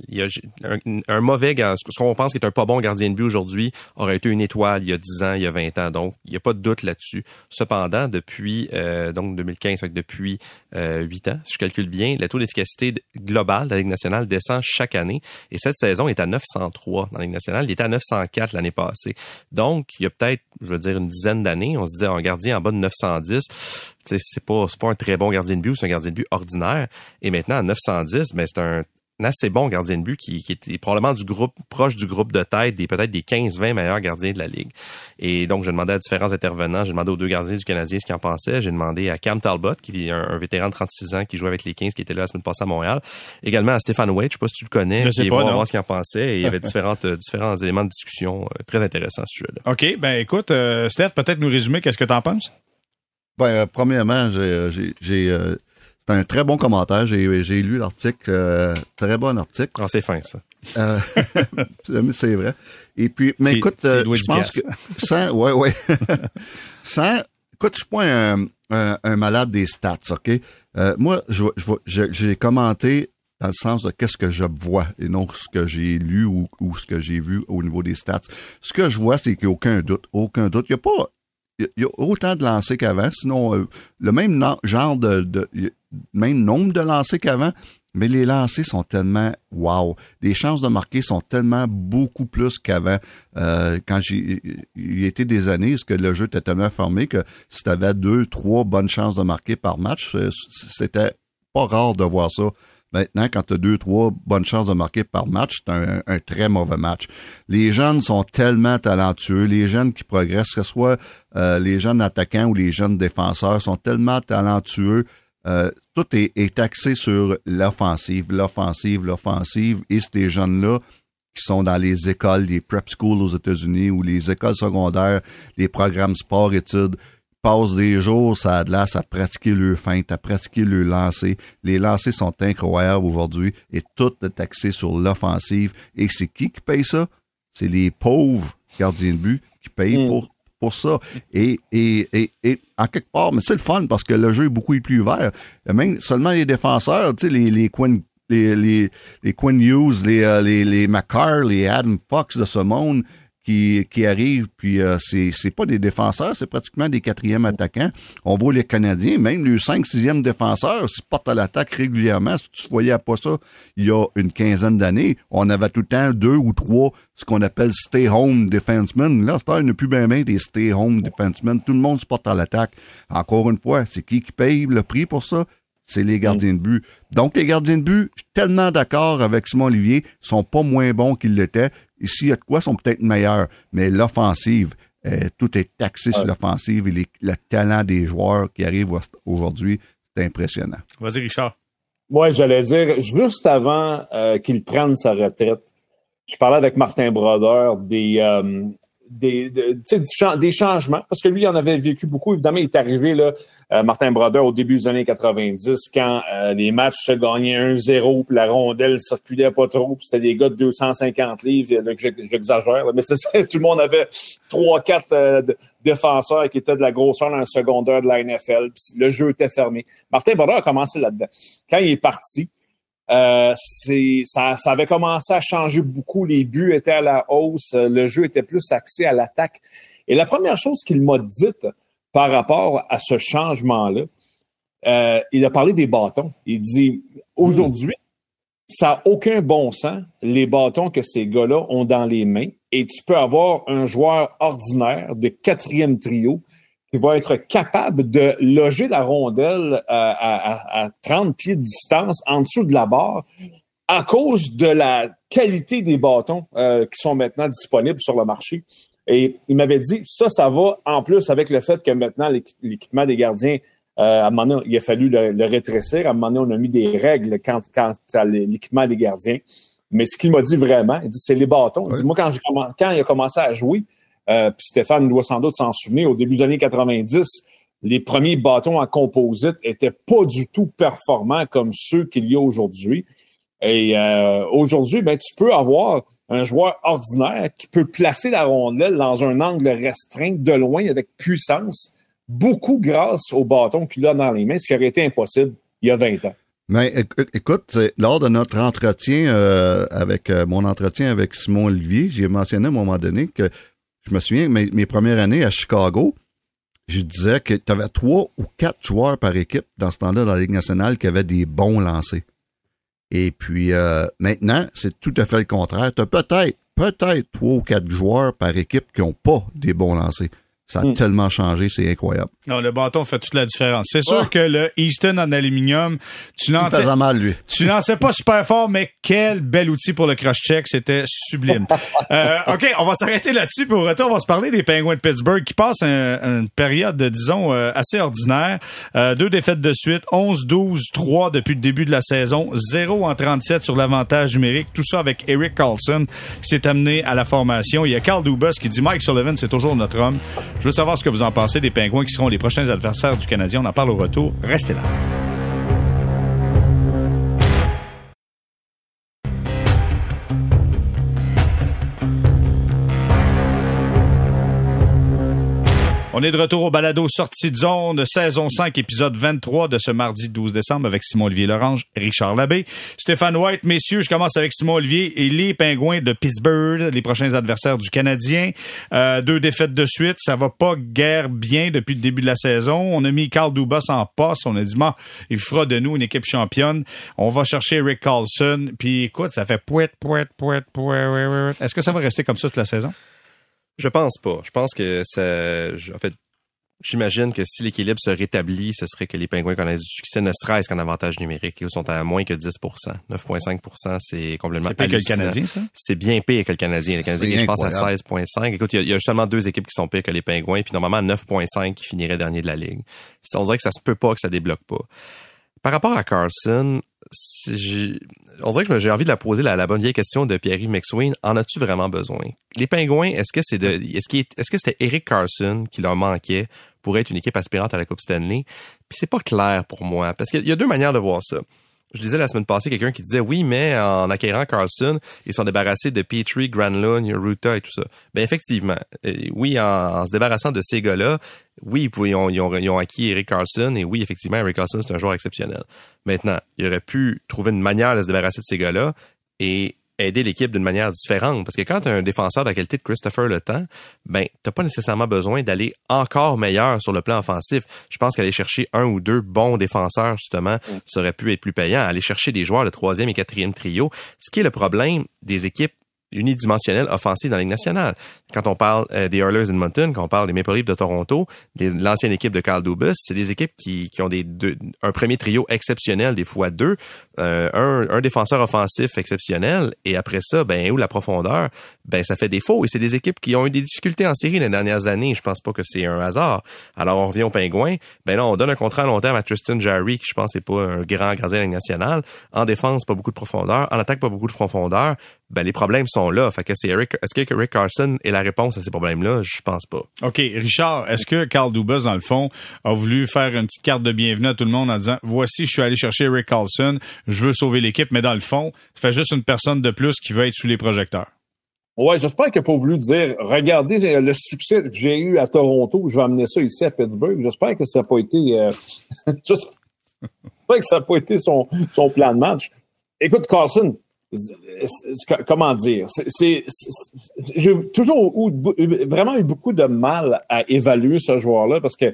S2: Il y a un, un mauvais, ce qu'on pense qui est un pas bon gardien de but aujourd'hui, aurait été une étoile il y a 10 ans, il y a 20 ans. Donc, il n'y a pas de doute là-dessus. Cependant, depuis euh, donc 2015, depuis euh, 8 ans, si je calcule bien, le taux d'efficacité global de la Ligue nationale descend chaque année. Et cette saison est à 903 dans la Ligue nationale. Il était à 904 l'année passée. Donc, il y a peut-être, je veux dire, une dizaine d'années, on se disait un gardien en bas de 910 c'est pas pas un très bon gardien de but, c'est un gardien de but ordinaire. Et maintenant à 910, mais c'est un un assez bon gardien de but qui, qui est probablement du groupe proche du groupe de tête des peut-être des 15-20 meilleurs gardiens de la ligue. Et donc j'ai demandé à différents intervenants, j'ai demandé aux deux gardiens du Canadien ce qu'ils en pensaient, j'ai demandé à Cam Talbot qui est un, vétéran de 36 ans qui joue avec les 15 qui était là la semaine passée à Montréal, également à Stéphane Wade, je sais pas si tu le connais,
S1: je qui
S2: voir, ce qu'il en pensait. Et il y avait [LAUGHS] différentes euh, différents éléments de discussion euh, très intéressants à ce sujet-là.
S1: OK, ben écoute euh, Steph, peut-être nous résumer. Qu'est-ce que tu en penses?
S5: Ben premièrement, j'ai j'ai c'est un très bon commentaire. J'ai, lu l'article. Euh, très bon article.
S2: Ah, c'est fin, ça.
S5: Euh, [LAUGHS] c'est vrai. Et puis, mais écoute, euh, je pense que sans, [LAUGHS] ouais, ouais. [LAUGHS] sans, écoute, je suis pas un, un, malade des stats, OK? moi, je, je, j'ai commenté dans le sens de qu'est-ce que je vois et non ce que j'ai lu ou, ou ce que j'ai vu au niveau des stats. Ce que je vois, c'est qu'il n'y a aucun doute, aucun doute. Il n'y a pas il y, a autant de lancers qu'avant. Sinon, euh, le même genre de, même nombre de lancers qu'avant, mais les lancers sont tellement wow. Les chances de marquer sont tellement beaucoup plus qu'avant. Euh, quand j'ai été des années parce que le jeu était tellement formé que si tu avais deux, trois bonnes chances de marquer par match, c'était pas rare de voir ça. Maintenant, quand tu as deux, trois bonnes chances de marquer par match, c'est un, très mauvais match. Les jeunes sont tellement talentueux. Les jeunes qui progressent, que ce soit euh, les jeunes attaquants ou les jeunes défenseurs, sont tellement talentueux. Euh, tout est, est, axé sur l'offensive, l'offensive, l'offensive. Et ces jeunes-là qui sont dans les écoles, les prep schools aux États-Unis ou les écoles secondaires, les programmes sport-études, passent des jours ça de à pratiquer le feinte, à pratiquer le lancer. Les lancers sont incroyables aujourd'hui et tout est axé sur l'offensive. Et c'est qui qui paye ça? C'est les pauvres gardiens de but qui payent hmm. pour pour ça. Et, et, et, et, en quelque part, mais c'est le fun parce que le jeu est beaucoup plus ouvert. Même seulement les défenseurs, tu sais, les, les Quinn les, les, les Quinn Hughes, les, euh, les, les McCarr, les Adam Fox de ce monde, qui, arrivent, puis euh, c'est, c'est pas des défenseurs, c'est pratiquement des quatrièmes attaquants. On voit les Canadiens, même les cinq, sixième défenseurs, s'ils portent à l'attaque régulièrement. Si tu voyais pas ça il y a une quinzaine d'années, on avait tout le temps deux ou trois, ce qu'on appelle stay-home defensemen. Là, c'est il n'y a plus bien, bien des stay-home defensemen. Tout le monde se porte à l'attaque. Encore une fois, c'est qui qui paye le prix pour ça? c'est les gardiens de but. Donc, les gardiens de but, je suis tellement d'accord avec Simon Olivier, sont pas moins bons qu'ils l'étaient. Ici, il y a de quoi, sont peut-être meilleurs. Mais l'offensive, euh, tout est taxé sur l'offensive et le talent des joueurs qui arrivent aujourd'hui, c'est impressionnant.
S1: Vas-y, Richard.
S3: Moi, j'allais dire, juste avant euh, qu'il prenne sa retraite, je parlais avec Martin Brodeur des, euh, des, des changements, parce que lui, il en avait vécu beaucoup. Évidemment, il est arrivé, là, euh, Martin Brodeur, au début des années 90, quand euh, les matchs se gagnaient 1-0, puis la rondelle circulait pas trop, puis c'était des gars de 250 livres, j'exagère, mais tout le monde avait trois, quatre euh, défenseurs qui étaient de la grosseur le secondaire de la NFL, puis le jeu était fermé. Martin Brodeur a commencé là-dedans. Quand il est parti, euh, c'est ça, ça, avait commencé à changer beaucoup. Les buts étaient à la hausse, le jeu était plus axé à l'attaque. Et la première chose qu'il m'a dite par rapport à ce changement-là, euh, il a parlé des bâtons. Il dit aujourd'hui, ça n'a aucun bon sens, les bâtons que ces gars-là ont dans les mains. Et tu peux avoir un joueur ordinaire de quatrième trio qui va être capable de loger la rondelle euh, à, à, 30 pieds de distance en dessous de la barre à cause de la qualité des bâtons euh, qui sont maintenant disponibles sur le marché. Et il m'avait dit, ça, ça va en plus avec le fait que maintenant, l'équipement des gardiens, euh, à un moment donné, il a fallu le, rétrécir. À un moment donné, on a mis des règles quand à l'équipement des gardiens. Mais ce qu'il m'a dit vraiment, il dit, c'est les bâtons. Il dit, moi, quand, quand il a commencé à jouer, euh, puis Stéphane doit sans doute s'en souvenir, au début des années 90, les premiers bâtons en composite étaient pas du tout performants comme ceux qu'il y a aujourd'hui. Et euh, aujourd'hui, ben, tu peux avoir un joueur ordinaire qui peut placer la rondelle dans un angle restreint de loin avec puissance, beaucoup grâce au bâton qu'il a dans les mains, ce qui aurait été impossible il y a 20 ans.
S5: Mais écoute, lors de notre entretien euh, avec mon entretien avec Simon Olivier, j'ai mentionné à un moment donné que je me souviens, mes, mes premières années à Chicago, je disais que tu avais trois ou quatre joueurs par équipe dans ce temps-là dans la Ligue nationale qui avaient des bons lancers. Et puis euh, maintenant, c'est tout à fait le contraire. Tu as peut-être, peut-être trois ou quatre joueurs par équipe qui n'ont pas des bons lancers. Ça a hmm. tellement changé, c'est incroyable.
S1: Non, le bâton fait toute la différence. C'est sûr ah! que le Easton en aluminium, tu lançais,
S5: mal, lui.
S1: tu lançais pas super fort, mais quel bel outil pour le cross-check. C'était sublime. [LAUGHS] euh, OK, on va s'arrêter là-dessus. Puis au retour, on va se parler des Penguins de Pittsburgh qui passent une période, disons, euh, assez ordinaire. Euh, deux défaites de suite, 11-12-3 depuis le début de la saison, 0 en 37 sur l'avantage numérique. Tout ça avec Eric Carlson qui s'est amené à la formation. Il y a Carl Dubas qui dit Mike Sullivan, c'est toujours notre homme. Je veux savoir ce que vous en pensez des Pingouins qui seront les prochains adversaires du Canadien. On en parle au retour. Restez là. On est de retour au balado Sortie de zone, saison 5, épisode 23 de ce mardi 12 décembre avec Simon-Olivier Lorange, Richard Labbé, Stéphane White. Messieurs, je commence avec Simon-Olivier et les Pingouins de Pittsburgh, les prochains adversaires du Canadien. Euh, deux défaites de suite, ça va pas guère bien depuis le début de la saison. On a mis Carl Dubas en poste, on a dit, il fera de nous une équipe championne. On va chercher Rick Carlson, puis écoute, ça fait pouet, pouet, pouet, pouet. Est-ce que ça va rester comme ça toute la saison?
S2: Je pense pas. Je pense que ça. En fait, j'imagine que si l'équilibre se rétablit, ce serait que les pingouins connaissent du succès, ne serait-ce qu'en avantage numérique. Ils sont à moins que 10% 9,5% c'est complètement
S1: C'est pire que le Canadien, ça?
S2: C'est bien pire que le Canadien. Le Canadien, je pense, à 16,5. Écoute, il y, a, seulement deux équipes qui sont pires que les pingouins, puis normalement 9,5 qui finiraient dernier de la ligue. On dirait que ça se peut pas que ça débloque pas. Par rapport à Carson, on dirait que j'ai envie de la poser la, bonne vieille question de Pierre-Yves McSween. En as-tu vraiment besoin? Les Pingouins, est-ce que c'est de, est-ce est-ce que c'était Eric Carson qui leur manquait pour être une équipe aspirante à la Coupe Stanley? Puis c'est pas clair pour moi, parce qu'il y a deux manières de voir ça. Je disais la semaine passée quelqu'un qui disait oui, mais en acquérant Carlson, ils sont débarrassés de Petrie, Granlund, Ruta et tout ça. Ben effectivement, euh, oui, en, se débarrassant de ces gars-là, oui, ils, ont, acquis Eric Carlson et oui, effectivement, Eric Carlson c'est un joueur exceptionnel. Maintenant, il aurait pu trouver une manière de se débarrasser de ces gars-là et aider l'équipe d'une manière différente. Parce que quand tu as un défenseur de la qualité de Christopher Le Temps, ben, t'as pas nécessairement besoin d'aller encore meilleur sur le plan offensif. Je pense qu'aller chercher un ou deux bons défenseurs, justement, ça aurait pu être plus payant. Aller chercher des joueurs de troisième et quatrième trio. Ce qui est le problème des équipes unidimensionnelle offensive dans la nationale. Quand on parle euh, des Oilers Edmonton, quand on parle des Maple Leafs de Toronto, l'ancienne équipe de Carl Dubas, c'est des équipes qui, qui ont des un premier trio exceptionnel, des fois deux, euh, un, un, défenseur offensif exceptionnel, et après ça, ben où la profondeur, ben ça fait défaut. Et c'est des équipes qui ont eu des difficultés en série les dernières années. Je pense pas que c'est un hasard. Alors on revient aux Pingouins. Ben là, on donne un contrat à long terme à Tristan Jarry, qui je pense n'est pas un grand gardien de la Ligue nationale. En défense, pas beaucoup de profondeur. En attaque, pas beaucoup de profondeur ben les problèmes sont là. Fait que c'est Eric, est-ce que Rick Carson est la réponse à ces problèmes-là? Je pense pas.
S1: OK. Richard, est-ce que Carl Dubas, dans le fond, a voulu faire une petite carte de bienvenue à tout le monde en disant, voici, je suis allé chercher Rick Carlson, je veux sauver l'équipe, mais dans le fond, ça fait juste une personne de plus qui veut être sous les projecteurs.
S3: Ouais, j'espère qu'il n'a pas voulu dire, regardez le succès que j'ai eu à Toronto, je vais amener ça ici à Pittsburgh. J'espère que ça n'a pas été, euh, [LAUGHS] j'espère que ça n'a pas été son, son plan de match. Écoute, Carlson, comment dire, c'est, j'ai toujours vraiment eu beaucoup de mal à évaluer ce joueur-là parce que,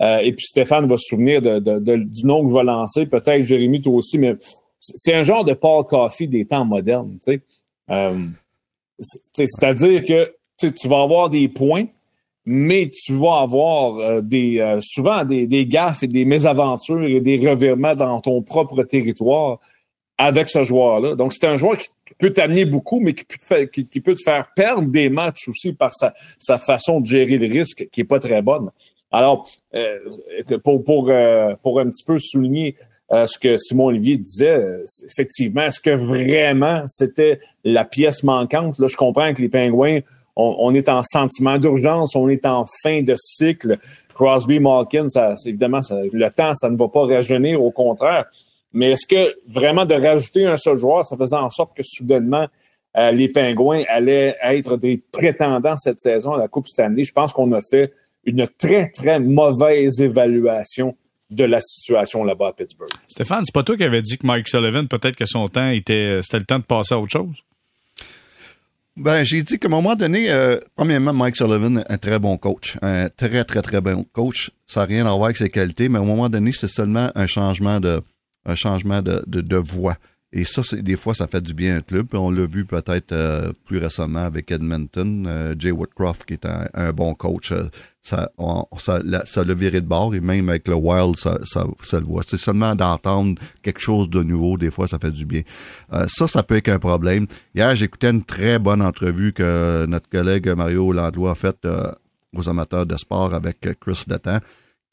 S3: euh, et puis Stéphane va se souvenir de, du nom que vais lancer, peut-être Jérémy toi aussi, mais c'est un genre de Paul Coffey des temps modernes, tu sais. Euh, c'est-à-dire que tu vas avoir des points, mais tu vas avoir euh, des souvent des, des gaffes et des mésaventures et des revirements dans ton propre territoire avec ce joueur-là. Donc, c'est un joueur qui peut t'amener beaucoup, mais qui peut, te faire, perdre des matchs aussi par sa, façon de gérer le risque qui est pas très bonne. Alors, euh, pour, pour, euh, pour un petit peu souligner euh, ce que Simon Olivier disait, effectivement, est-ce que vraiment c'était la pièce manquante? Là, je comprends que les Pingouins, on, est en sentiment d'urgence, on est en fin de cycle. Crosby, Malkin, ça, évidemment, le temps, ça ne va pas rajeunir, au contraire. Mais est-ce que vraiment de rajouter un seul joueur, ça faisait en sorte que soudainement, euh, les Pingouins allaient être des prétendants cette saison à la Coupe Stanley? Je pense qu'on a fait une très, très mauvaise évaluation de la situation là-bas à Pittsburgh.
S1: Stéphane, c'est pas toi qui avais dit que Mike Sullivan, peut-être que son temps était, c'était le temps de passer à autre chose?
S5: Ben, j'ai dit qu'à un moment donné, euh, premièrement, Mike Sullivan, un très bon coach. Un très, très, très bon coach. Ça n'a rien à voir avec ses qualités, mais à un moment donné, c'est seulement un changement de, un changement de, de, de voix. Et ça, c'est, des fois, ça fait du bien à un club. On l'a vu peut-être euh, plus récemment avec Edmonton, euh, Jay Woodcroft, qui est un, bon coach. Euh, ça, ça, ça l'a viré de bord et même avec le Wild, ça, ça, ça le voit. C'est seulement d'entendre quelque chose de nouveau, des fois, ça fait du bien. ça, ça peut être un problème. Hier, j'écoutais une très bonne entrevue que notre collègue Mario Landlois a faite aux amateurs de sport avec Chris Datan,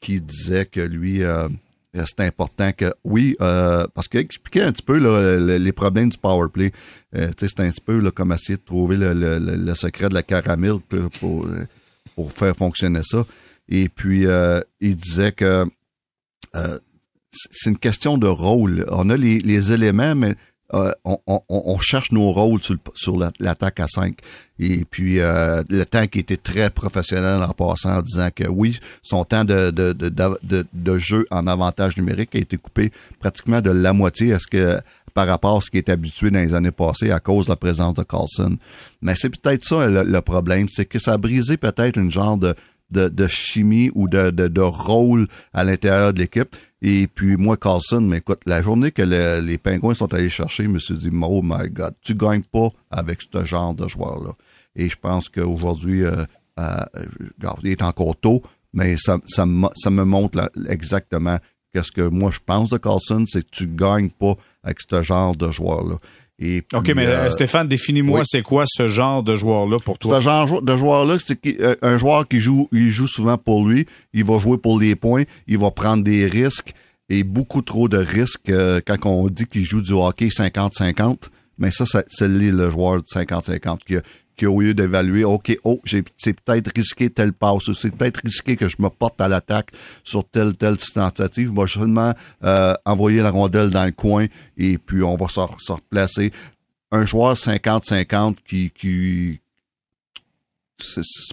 S5: qui disait que lui euh, c'est important que, oui, euh, parce qu'il expliquait un petit peu les problèmes du power play. Euh, c'est un petit peu là, comme essayer de trouver le, secret de la caramel pour, pour faire fonctionner ça. Et puis, il disait que c'est une question de rôle. On a les, éléments, mais euh, on, cherche nos rôles sur, l'attaque à 5. Et puis euh, le temps qui était très professionnel en passant en disant que oui, son temps de, de, jeu en avantage numérique a été coupé pratiquement de la moitié à que par rapport à ce qui est habitué dans les années passées à cause de la présence de Carlson. Mais c'est peut-être ça le, problème, c'est que ça a brisé peut-être une genre de, de, chimie ou de, de, de rôle à l'intérieur de l'équipe. Et puis moi, Carlson, mais écoute, la journée que les Pingouins sont allés chercher, je me suis dit, oh my God, tu gagnes pas avec ce genre de joueur-là. Et je pense qu'aujourd'hui, euh, euh, il est encore tôt, mais ça, ça, ça me montre exactement qu'est-ce que moi je pense de Carlson, c'est que tu gagnes pas avec ce genre de joueur-là.
S1: OK, mais euh, Stéphane, définis-moi, c'est quoi ce genre de joueur-là pour toi?
S5: Ce genre de joueur-là, c'est euh, un joueur qui joue, il joue souvent pour lui, il va jouer pour les points, il va prendre des risques, et beaucoup trop de risques euh, quand on dit qu'il joue du hockey 50-50. Mais ça, c'est le joueur de 50-50 qui, au lieu d'évaluer, OK, oh, c'est peut-être risqué telle passe, ou c'est peut-être risqué que je me porte à l'attaque sur telle, telle tentative, je vais seulement euh, envoyer la rondelle dans le coin et puis on va se, replacer. Un joueur 50-50 qui, qui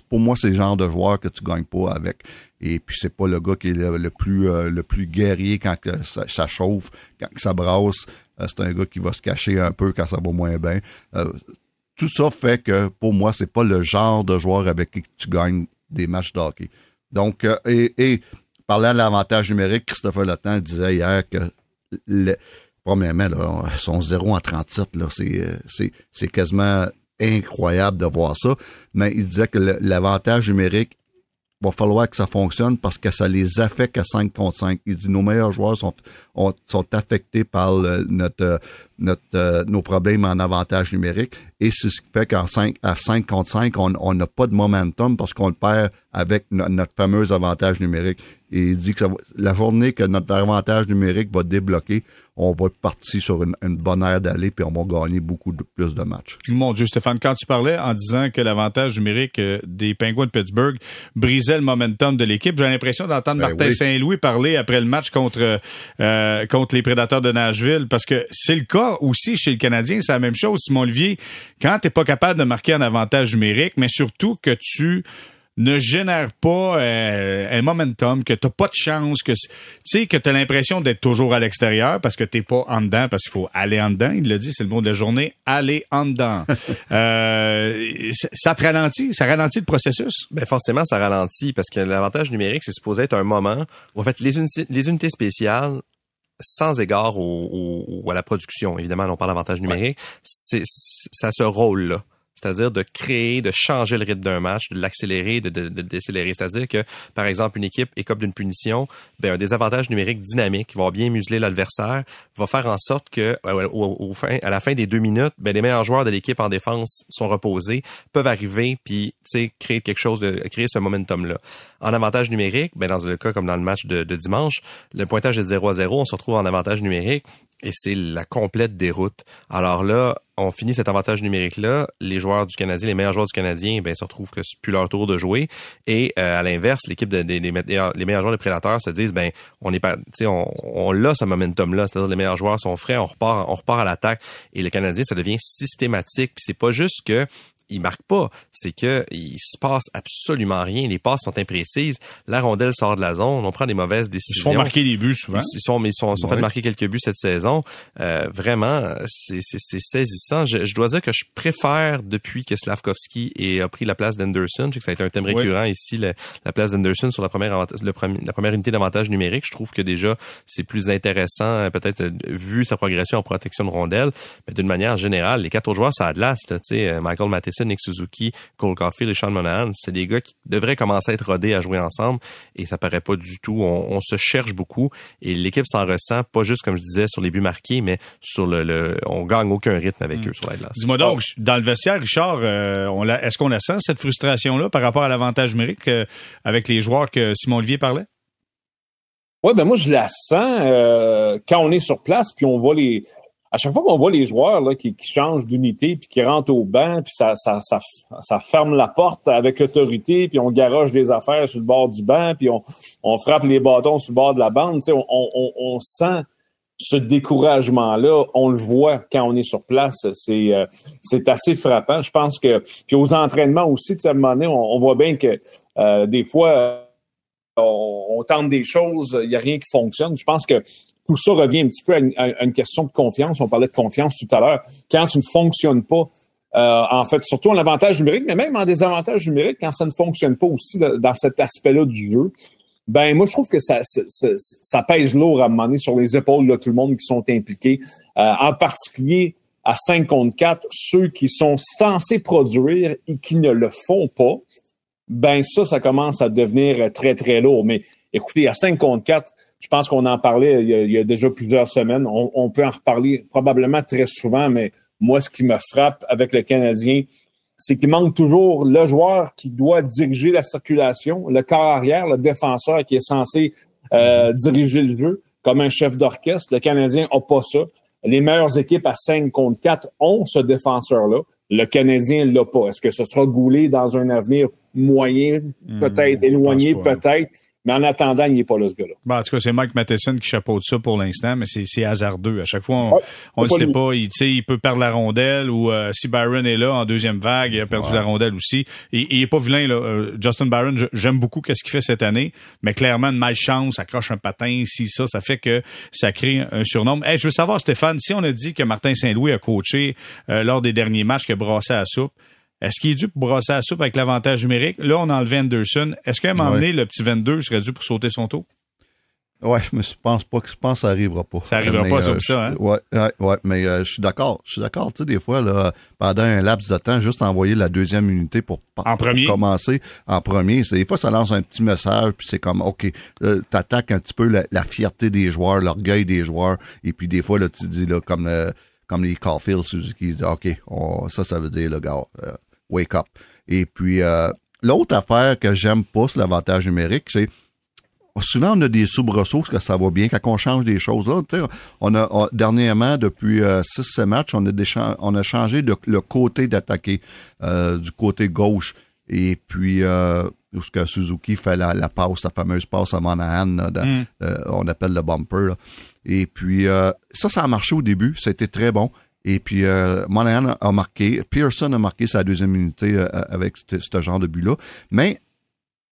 S5: pour moi, c'est le genre de joueur que tu gagnes pas avec. Et puis c'est pas le gars qui est le, plus euh, le plus guerrier quand ça, chauffe, quand ça brasse. Euh, c'est un gars qui va se cacher un peu quand ça va moins bien tout ça fait que pour moi, c'est pas le genre de joueur avec qui tu gagnes des matchs de hockey. Donc, euh, et, et, parlant de l'avantage numérique, Christopher Latin disait hier que le, premièrement, là, son 0 en 37, là, c'est, euh, c'est quasiment incroyable de voir ça. Mais il disait que l'avantage numérique va falloir que ça fonctionne parce que ça les affecte à 5 contre 5. Il dit nos meilleurs joueurs sont, sont affectés par notre, notre, euh, nos problèmes en avantage numérique. Et c'est ce qui fait qu'en 5, à 5 contre 5, on n'a pas de momentum parce qu'on le perd avec notre fameux avantage numérique. Et il dit que la journée que notre avantage numérique va débloquer, on va partir sur une, bonne aire d'aller puis on va gagner beaucoup de, plus de matchs.
S1: Mon Dieu, Stéphane, quand tu parlais en disant que l'avantage numérique euh, des Penguins de Pittsburgh brisait le momentum de l'équipe, j'ai l'impression d'entendre ben Martin Saint-Louis parler après le match contre euh, contre les Prédateurs de Nashville parce que c'est le cas aussi chez le Canadien, c'est la même chose. Simon Olivier, quand t'es pas capable de marquer un avantage numérique, mais surtout que tu ne génère pas euh, un momentum, que t'as pas de chance, que tu sais que t'as l'impression d'être toujours à l'extérieur parce que t'es pas en dedans, parce qu'il faut aller en dedans. Il l'a dit, c'est le mot de la journée, aller en dedans. [LAUGHS] euh, ça te ralentit, ça ralentit le processus?
S2: Ben forcément, ça ralentit parce que l'avantage numérique, c'est supposé être un moment où en fait les unités, les unités spéciales sans égard au, à la production, évidemment, on parle d'avantage numérique, c'est ça ce rôle-là c'est-à-dire de créer, de changer le rythme d'un match, de l'accélérer, de, de, décélérer. C'est-à-dire que, par exemple, une équipe écope d'une punition, ben, un désavantage numérique dynamique va bien museler l'adversaire, va faire en sorte que, euh, au, fin, à la fin des deux minutes, ben, les meilleurs joueurs de l'équipe en défense sont reposés, peuvent arriver, puis créer quelque chose, de créer ce momentum-là. En avantage numérique, ben, dans le cas comme dans le match de, de dimanche, le pointage est de 0 à 0, on se retrouve en avantage numérique et c'est la complète déroute. Alors là, on finit cet avantage numérique-là. Les joueurs du Canadien, les meilleurs joueurs du Canadien, ben, se retrouvent que c'est plus leur tour de jouer. Et euh, à l'inverse, l'équipe des les meilleurs joueurs des Prédateurs se disent, ben, on est pas, on, on l'a ce momentum-là, c'est-à-dire les meilleurs joueurs sont frais, on repart, on repart à l'attaque. Et le Canadien, ça devient systématique. Puis c'est pas juste que il marque pas, c'est que il se passe absolument rien. Les passes sont imprécises. La rondelle sort de la zone. On prend des mauvaises décisions.
S1: Ils font marquer des buts souvent.
S2: Ils sont, mais ils sont, sont fait marquer quelques buts cette saison. Euh, vraiment, c'est saisissant. Je, je, dois dire que je préfère depuis que Slavkovski a pris la place d'Anderson. Je sais que ça a été un thème récurrent ici, la, la place d'Anderson sur la première, le premier, la première unité d'avantage numérique. Je trouve que déjà c'est plus intéressant, euh, peut-être euh, vu sa progression en protection de rondelle, mais d'une manière générale, les quatre autres joueurs ça a de l'as. Michael Matheson Nick Suzuki, Cole Caulfield et Sean Monahan, c'est des gars qui devraient commencer à être rodés à jouer ensemble et ça paraît pas du tout. On, se cherche beaucoup et l'équipe s'en ressent, pas juste comme je disais sur les buts marqués, mais sur le, on gagne aucun rythme avec hmm. eux sur la glace.
S1: Dis-moi donc, dans le vestiaire, Richard, euh, est-ce qu'on la sent cette frustration-là par rapport à l'avantage numérique euh, avec les joueurs que Simon Olivier parlait?
S3: Oui, ben moi je la sens euh, quand on est sur place, puis on voit les, à chaque fois qu'on voit les joueurs là, qui, changent d'unité puis qui rentrent au banc, puis ça, ça, ça, ça ferme la porte avec l'autorité, puis on garoche des affaires sur le bord du banc, puis on, on frappe les bâtons sur le bord de la bande, on, on, on sent ce découragement-là, on le voit quand on est sur place. C'est euh, c'est assez frappant. Je pense que puis aux entraînements aussi, de cette manière, on, on voit bien que euh, des fois on, tente des choses, il n'y a rien qui fonctionne. Je pense que tout ça revient un petit peu à une, question de confiance. On parlait de confiance tout à l'heure. Quand tu ne fonctionnes pas, euh, en fait, surtout en avantage numérique, mais même en désavantage numérique, quand ça ne fonctionne pas aussi dans cet aspect-là du jeu, ben moi je trouve que ça, ça, pèse lourd à un moment donné sur les épaules de tout le monde qui sont impliqués, euh, en particulier à 5 contre 4, ceux qui sont censés produire et qui ne le font pas, ben ça, ça commence à devenir très, très lourd. Mais écoutez, à 5 contre 4, je pense qu'on en parlait il y, a, déjà plusieurs semaines. On, on, peut en reparler probablement très souvent, mais moi, ce qui me frappe avec le Canadien, c'est qu'il manque toujours le joueur qui doit diriger la circulation, le corps arrière, le défenseur qui est censé euh, diriger le jeu comme un chef d'orchestre. Le Canadien n'a pas ça. Les meilleures équipes à 5 contre 4 ont ce défenseur-là. Le Canadien l'a pas. Est-ce que ce sera goulé dans un avenir moyen, hmm, peut-être éloigné, peut-être? Mais en attendant, il n'est pas là, ce gars-là.
S1: en tout cas, c'est Mike Matheson qui chapeaute ça pour l'instant, mais c'est hasardeux. À chaque fois, on ne le sait pas. Il, il peut perdre la rondelle ou euh, si Byron est là en deuxième vague, il a perdu la rondelle aussi. Et, il est pas vilain, là. Euh, Justin Byron, j'aime beaucoup ce qu'il fait cette année, mais clairement, une malchance, accroche un patin, si ça, ça fait que ça crée un surnom. Hey, je veux savoir, Stéphane, si on a dit que Martin Saint-Louis a coaché euh, lors des derniers matchs, que brassé à soupe, est-ce qu'il est dû pour brosser la soupe avec l'avantage numérique? Là, on a enlevé Anderson. Est-ce qu'à un moment donné, le petit 22 serait dû pour sauter son taux?
S5: Ouais, mais je pense pas que je pense que ça arrivera pas.
S1: Ça arrivera pas comme euh, ça, hein?
S5: Ouais, ouais, ouais, mais euh, je suis d'accord. Je suis d'accord. Tu sais, des fois, là, pendant un laps de temps, juste envoyer la deuxième unité pour, commencer en premier. Des fois, ça lance un petit message, puis c'est comme, OK, tu t'attaques un petit peu la, fierté des joueurs, l'orgueil des joueurs, et puis des fois, là, tu dis, là, comme, euh, comme les Caulfield, qui disent, OK, ça, ça veut dire, le gars, wake up. Et puis, euh, l'autre affaire que j'aime pas sur l'avantage numérique, c'est souvent on a des soubresauts que ça va bien quand on change des choses là. On a dernièrement depuis 6 euh, matchs, on a on a changé le côté d'attaquer euh, du côté gauche et puis euh, que Suzuki fait la, la passe, la fameuse passe à Monahan, mm. on appelle le bumper. Et puis ça, ça a marché au début, c'était très bon. Et puis, euh, Monahan a marqué, Pearson a marqué sa deuxième unité euh, avec ce genre de but-là. Mais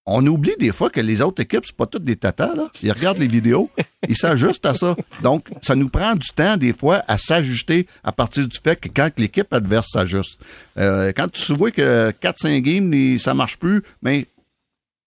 S5: on oublie des fois que les autres équipes, c'est pas toutes des tatas, là. Ils regardent les vidéos, [LAUGHS] ils s'ajustent à ça. Donc, ça nous prend du temps, des fois, à s'ajuster à partir du fait que quand l'équipe adverse s'ajuste. Euh, quand tu vois que 4-5 games, ça marche plus, mais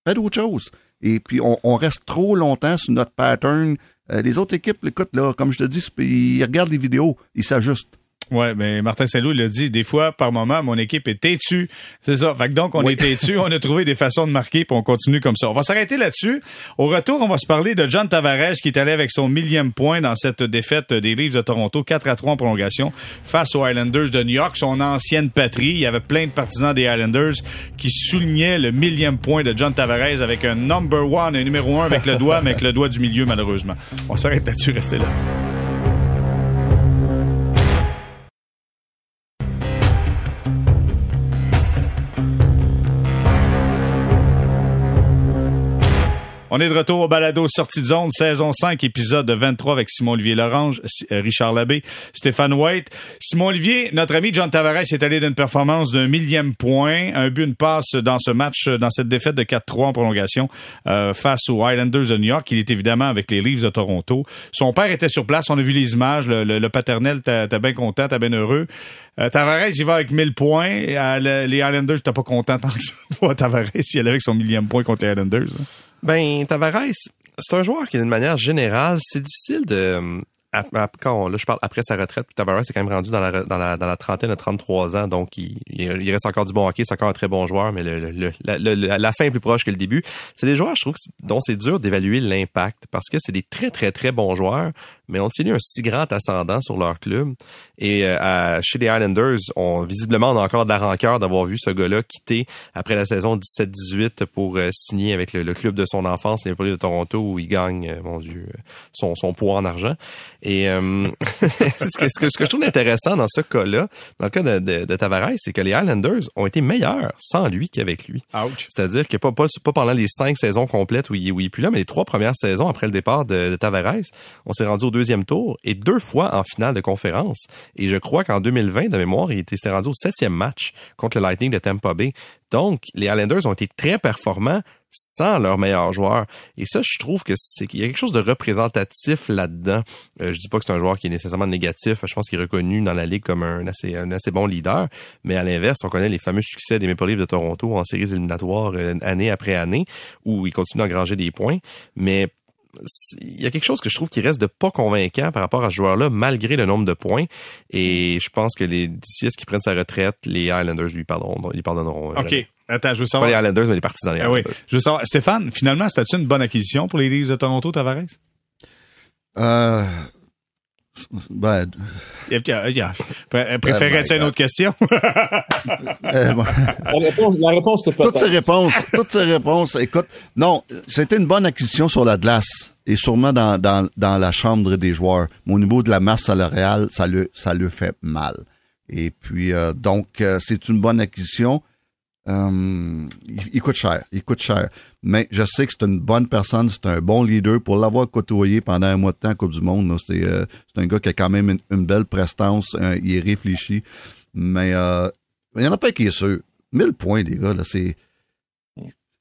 S5: fais d'autres choses. Et puis, on, on, reste trop longtemps sur notre pattern. Euh, les autres équipes, écoute, là, comme je te dis, ils regardent les vidéos, ils s'ajustent.
S1: Ouais, mais Martin Saint-Loup l'a dit, des fois, par moment, mon équipe est têtue. C'est ça. Fait que donc, on est têtu, on a trouvé des façons de marquer, puis on continue comme ça. On va s'arrêter là-dessus. Au retour, on va se parler de John Tavares, qui est allé avec son millième point dans cette défaite des Leafs de Toronto, 4 à 3 en prolongation, face aux Islanders de New York, son ancienne patrie. Il y avait plein de partisans des Islanders qui soulignaient le millième point de John Tavares avec un number one, un numéro un avec le doigt, mais avec le doigt du milieu, malheureusement. On s'arrête là-dessus, restez là. On est de retour au balado Sortie de zone, saison 5, épisode 23 avec Simon-Olivier Lorange, euh, Richard Labbé, Stéphane White. Simon-Olivier, notre ami John Tavares est allé d'une performance d'un millième point, un but, une passe dans ce match, dans cette défaite de 4-3 en prolongation euh, face aux Islanders de New York. Il est évidemment avec les Leafs de Toronto. Son père était sur place, on a vu les images, le, paternel, t'es bien content, t'es bien heureux. Euh, Tavares, il va avec 1000 points. les Islanders, t'es pas content tant que ça. [LAUGHS] Tavares, il allait avec son millième point contre les Islanders. Hein.
S2: Ben, Tavares, c'est un joueur qui, d'une manière générale, c'est difficile de quand là, je parle après sa retraite, Tavares est quand même rendu dans la, dans la, dans la trentaine de 33 ans, donc il, il, reste encore du bon hockey, c'est encore un très bon joueur, mais le, le, la, fin est plus proche que le début. C'est des joueurs, je trouve, dont c'est dur d'évaluer l'impact, parce que c'est des très, très, très bons joueurs, mais ont tenu un si grand ascendant sur leur club. Et euh, chez les Islanders, on, visiblement, on a encore de la rancœur d'avoir vu ce gars-là quitter après la saison 17-18 pour euh, signer avec le, club de son enfance, les de Toronto, où il gagne, euh, mon Dieu, son, son poids en argent. Et euh, [LAUGHS] ce, que, ce, que, je trouve intéressant dans ce cas-là, dans le cas de, de, de Tavares, c'est que les Highlanders ont été meilleurs sans lui qu'avec lui. C'est-à-dire que pas, pas, pas, pendant les cinq saisons complètes où il, où il est plus là, mais les trois premières saisons après le départ de, Tavares, on s'est rendu aux deuxième tour et deux fois en finale de conférence. Et je crois qu'en 2020, de mémoire, il était rendu au septième match contre le Lightning de Tampa Bay. Donc, les Islanders ont été très performants sans leurs meilleurs joueurs. Et ça, je trouve qu'il y a quelque chose de représentatif là-dedans. Euh, je dis pas que c'est un joueur qui est nécessairement négatif. Je pense qu'il est reconnu dans la ligue comme un assez, un assez bon leader. Mais à l'inverse, on connaît les fameux succès des Maple Leafs de Toronto en séries éliminatoires euh, année après année, où ils continuent d'engranger des points. Mais il y a quelque chose que je trouve qui reste de pas convaincant par rapport à ce joueur-là, malgré le nombre de points. Et je pense que les d'ici à ce qu'il prenne sa retraite, les Islanders lui pardonneront. Lui pardonneront
S1: euh, OK. Attends, je veux savoir.
S2: Pas les Islanders, mais les partisans des
S1: ah
S2: Islanders.
S1: oui. Je veux savoir, Stéphane, finalement, c'était-tu une bonne acquisition pour les Leafs de Toronto, Tavares?
S5: Euh, ben,
S1: il y a, il y a, préférerais-tu une autre question? [LAUGHS]
S5: euh, bon.
S3: La réponse, la réponse c'est pas
S5: toutes ces réponses, toutes ces réponses, écoute, non, c'était une bonne acquisition sur la glace et sûrement dans, dans, dans la chambre des joueurs. Mais au niveau de la masse salariale, ça le, ça le fait mal. Et puis, euh, donc, euh, c'est une bonne acquisition. Euh, il, coûte cher, il coûte cher. Mais je sais que c'est une bonne personne, c'est un bon leader. Pour l'avoir côtoyé pendant un mois de temps Coupe du Monde, euh, c'est un gars qui a quand même une, belle prestance, il est réfléchi. Mais euh, il y en a pas qui est sûr. 1000 points, les gars, là, c'est...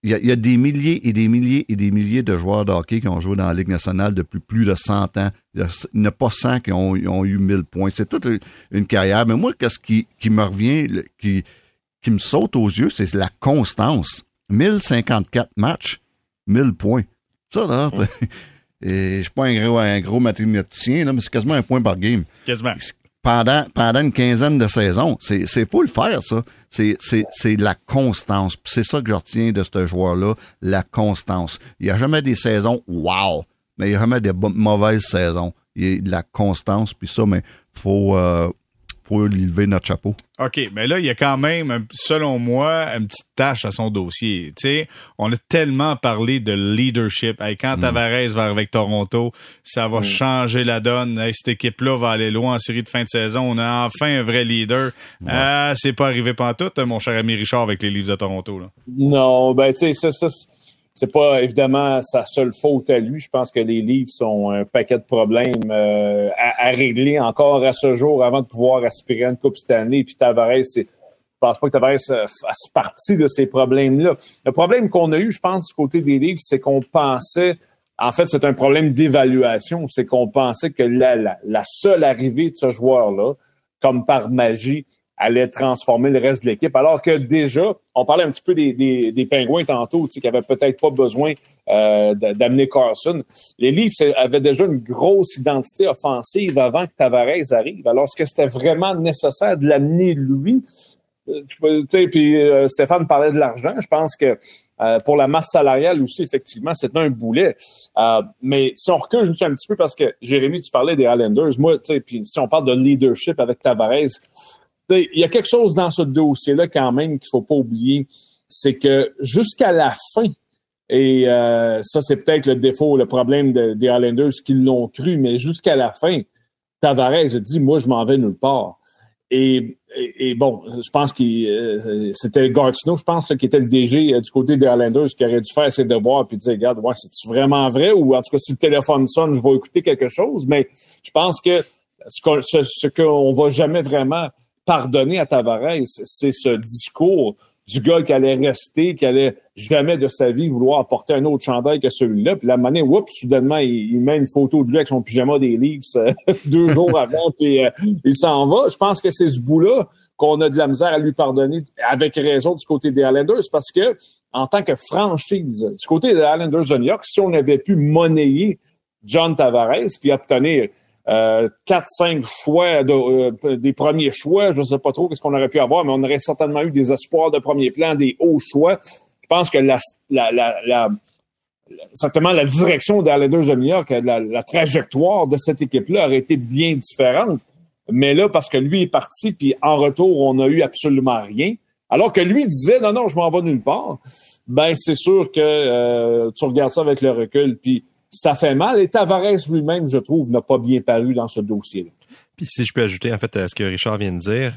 S5: Il y, a, a des milliers et des milliers et des milliers de joueurs de qui ont joué dans la Ligue nationale depuis plus de 100 ans. Il n'y en a pas 100 qui ont, eu 1000 points. C'est toute une carrière. Mais moi, qu'est-ce qui, qui me revient, qui, qui me saute aux yeux, c'est la constance. 1054 matchs, 1000 points. Ça, là, [LAUGHS] et je suis pas un gros, un gros mathématicien, là, mais c'est quasiment un point par game.
S1: Quasiment.
S5: Pendant, pendant une quinzaine de saisons. C'est, c'est faut le faire, ça. C'est, c'est, c'est la constance. C'est ça que je retiens de ce joueur-là, la constance. Il n'y a jamais des saisons wow, mais il n'y a jamais des mauvaises saisons. Il y a de la constance, puis ça, mais faut, euh, faut lui lever notre chapeau.
S1: OK, mais là, il y a quand même, selon moi, une petite tâche à son dossier. Tu sais, on a tellement parlé de leadership. Hey, quand Tavares va avec Toronto, ça va changer la donne. Hey, cette équipe-là va aller loin en série de fin de saison. On a enfin un vrai leader. Ah, c'est pas arrivé pantoute, mon cher ami Richard, avec les Leafs de Toronto. Là.
S3: Non, ben tu sais, ça, ça c'est- pas évidemment sa seule faute à lui. Je pense que les livres sont un paquet de problèmes euh, à, régler encore à ce jour avant de pouvoir aspirer à une Coupe cette année. Puis Tavares, je pense pas que Tavares euh, fasse partie de ces problèmes-là. Le problème qu'on a eu, je pense, du côté des livres, c'est qu'on pensait, en fait, c'est un problème d'évaluation. C'est qu'on pensait que la seule arrivée de ce joueur-là, comme par magie, allait transformer le reste de l'équipe. Alors que déjà, on parlait un petit peu des, des, des pingouins tantôt, tu sais, qui avaient peut-être pas besoin euh, d'amener Carson. Les Leafs avaient déjà une grosse identité offensive avant que Tavares arrive. Alors, est-ce que c'était vraiment nécessaire de l'amener lui? Euh, tu sais, Puis euh, Stéphane parlait de l'argent. Je pense que euh, pour la masse salariale aussi, effectivement, c'est un boulet. Euh, mais si on recule juste un petit peu, parce que Jérémy, tu parlais des Islanders, moi, tu sais, puis si on parle de leadership avec Tavares, il y a quelque chose dans ce dossier-là quand même qu'il faut pas oublier, c'est que jusqu'à la fin, et euh, ça c'est peut-être le défaut, le problème de- des Islanders qui l'ont cru, mais jusqu'à la fin, Tavares a dit, moi je m'en vais nulle part. Et, et, et bon, je pense que euh, c'était Gartino, je pense, qui était le DG euh, du côté des Islanders, qui aurait dû faire ses devoirs puis dire, regarde, ouais, c'est vraiment vrai? Ou en tout cas si le téléphone sonne, je vais écouter quelque chose. Mais je pense que ce qu'on ce, ce va jamais vraiment pardonner à Tavares, c'est ce discours du gars qui allait rester, qui allait jamais de sa vie vouloir porter un autre chandail que celui-là. Puis la monnaie, oups, soudainement, il, met une photo de lui avec son pyjama des Leafs euh, [LAUGHS] deux jours avant, puis euh, il s'en va. Je pense que c'est ce bout-là qu'on a de la misère à lui pardonner, avec raison du côté des Islanders, parce que en tant que franchise, du côté des Islanders de New York, si on avait pu monnayer John Tavares, puis obtenir quatre, cinq fois de, euh, des premiers choix. Je ne sais pas trop qu'est-ce qu'on aurait pu avoir, mais on aurait certainement eu des espoirs de premier plan, des hauts choix. Je pense que la, la, la, la certainement la direction des Islanders de New York, la, la trajectoire de cette équipe-là aurait été bien différente. Mais là, parce que lui est parti, puis en retour, on n'a eu absolument rien. Alors que lui disait non, non, je m'en vais nulle part. Ben, c'est sûr que euh, tu regardes ça avec le recul, puis ça fait mal. Et Tavares lui-même, je trouve, n'a pas bien paru dans ce dossier-là.
S2: Puis si je peux ajouter en fait à ce que Richard vient de dire,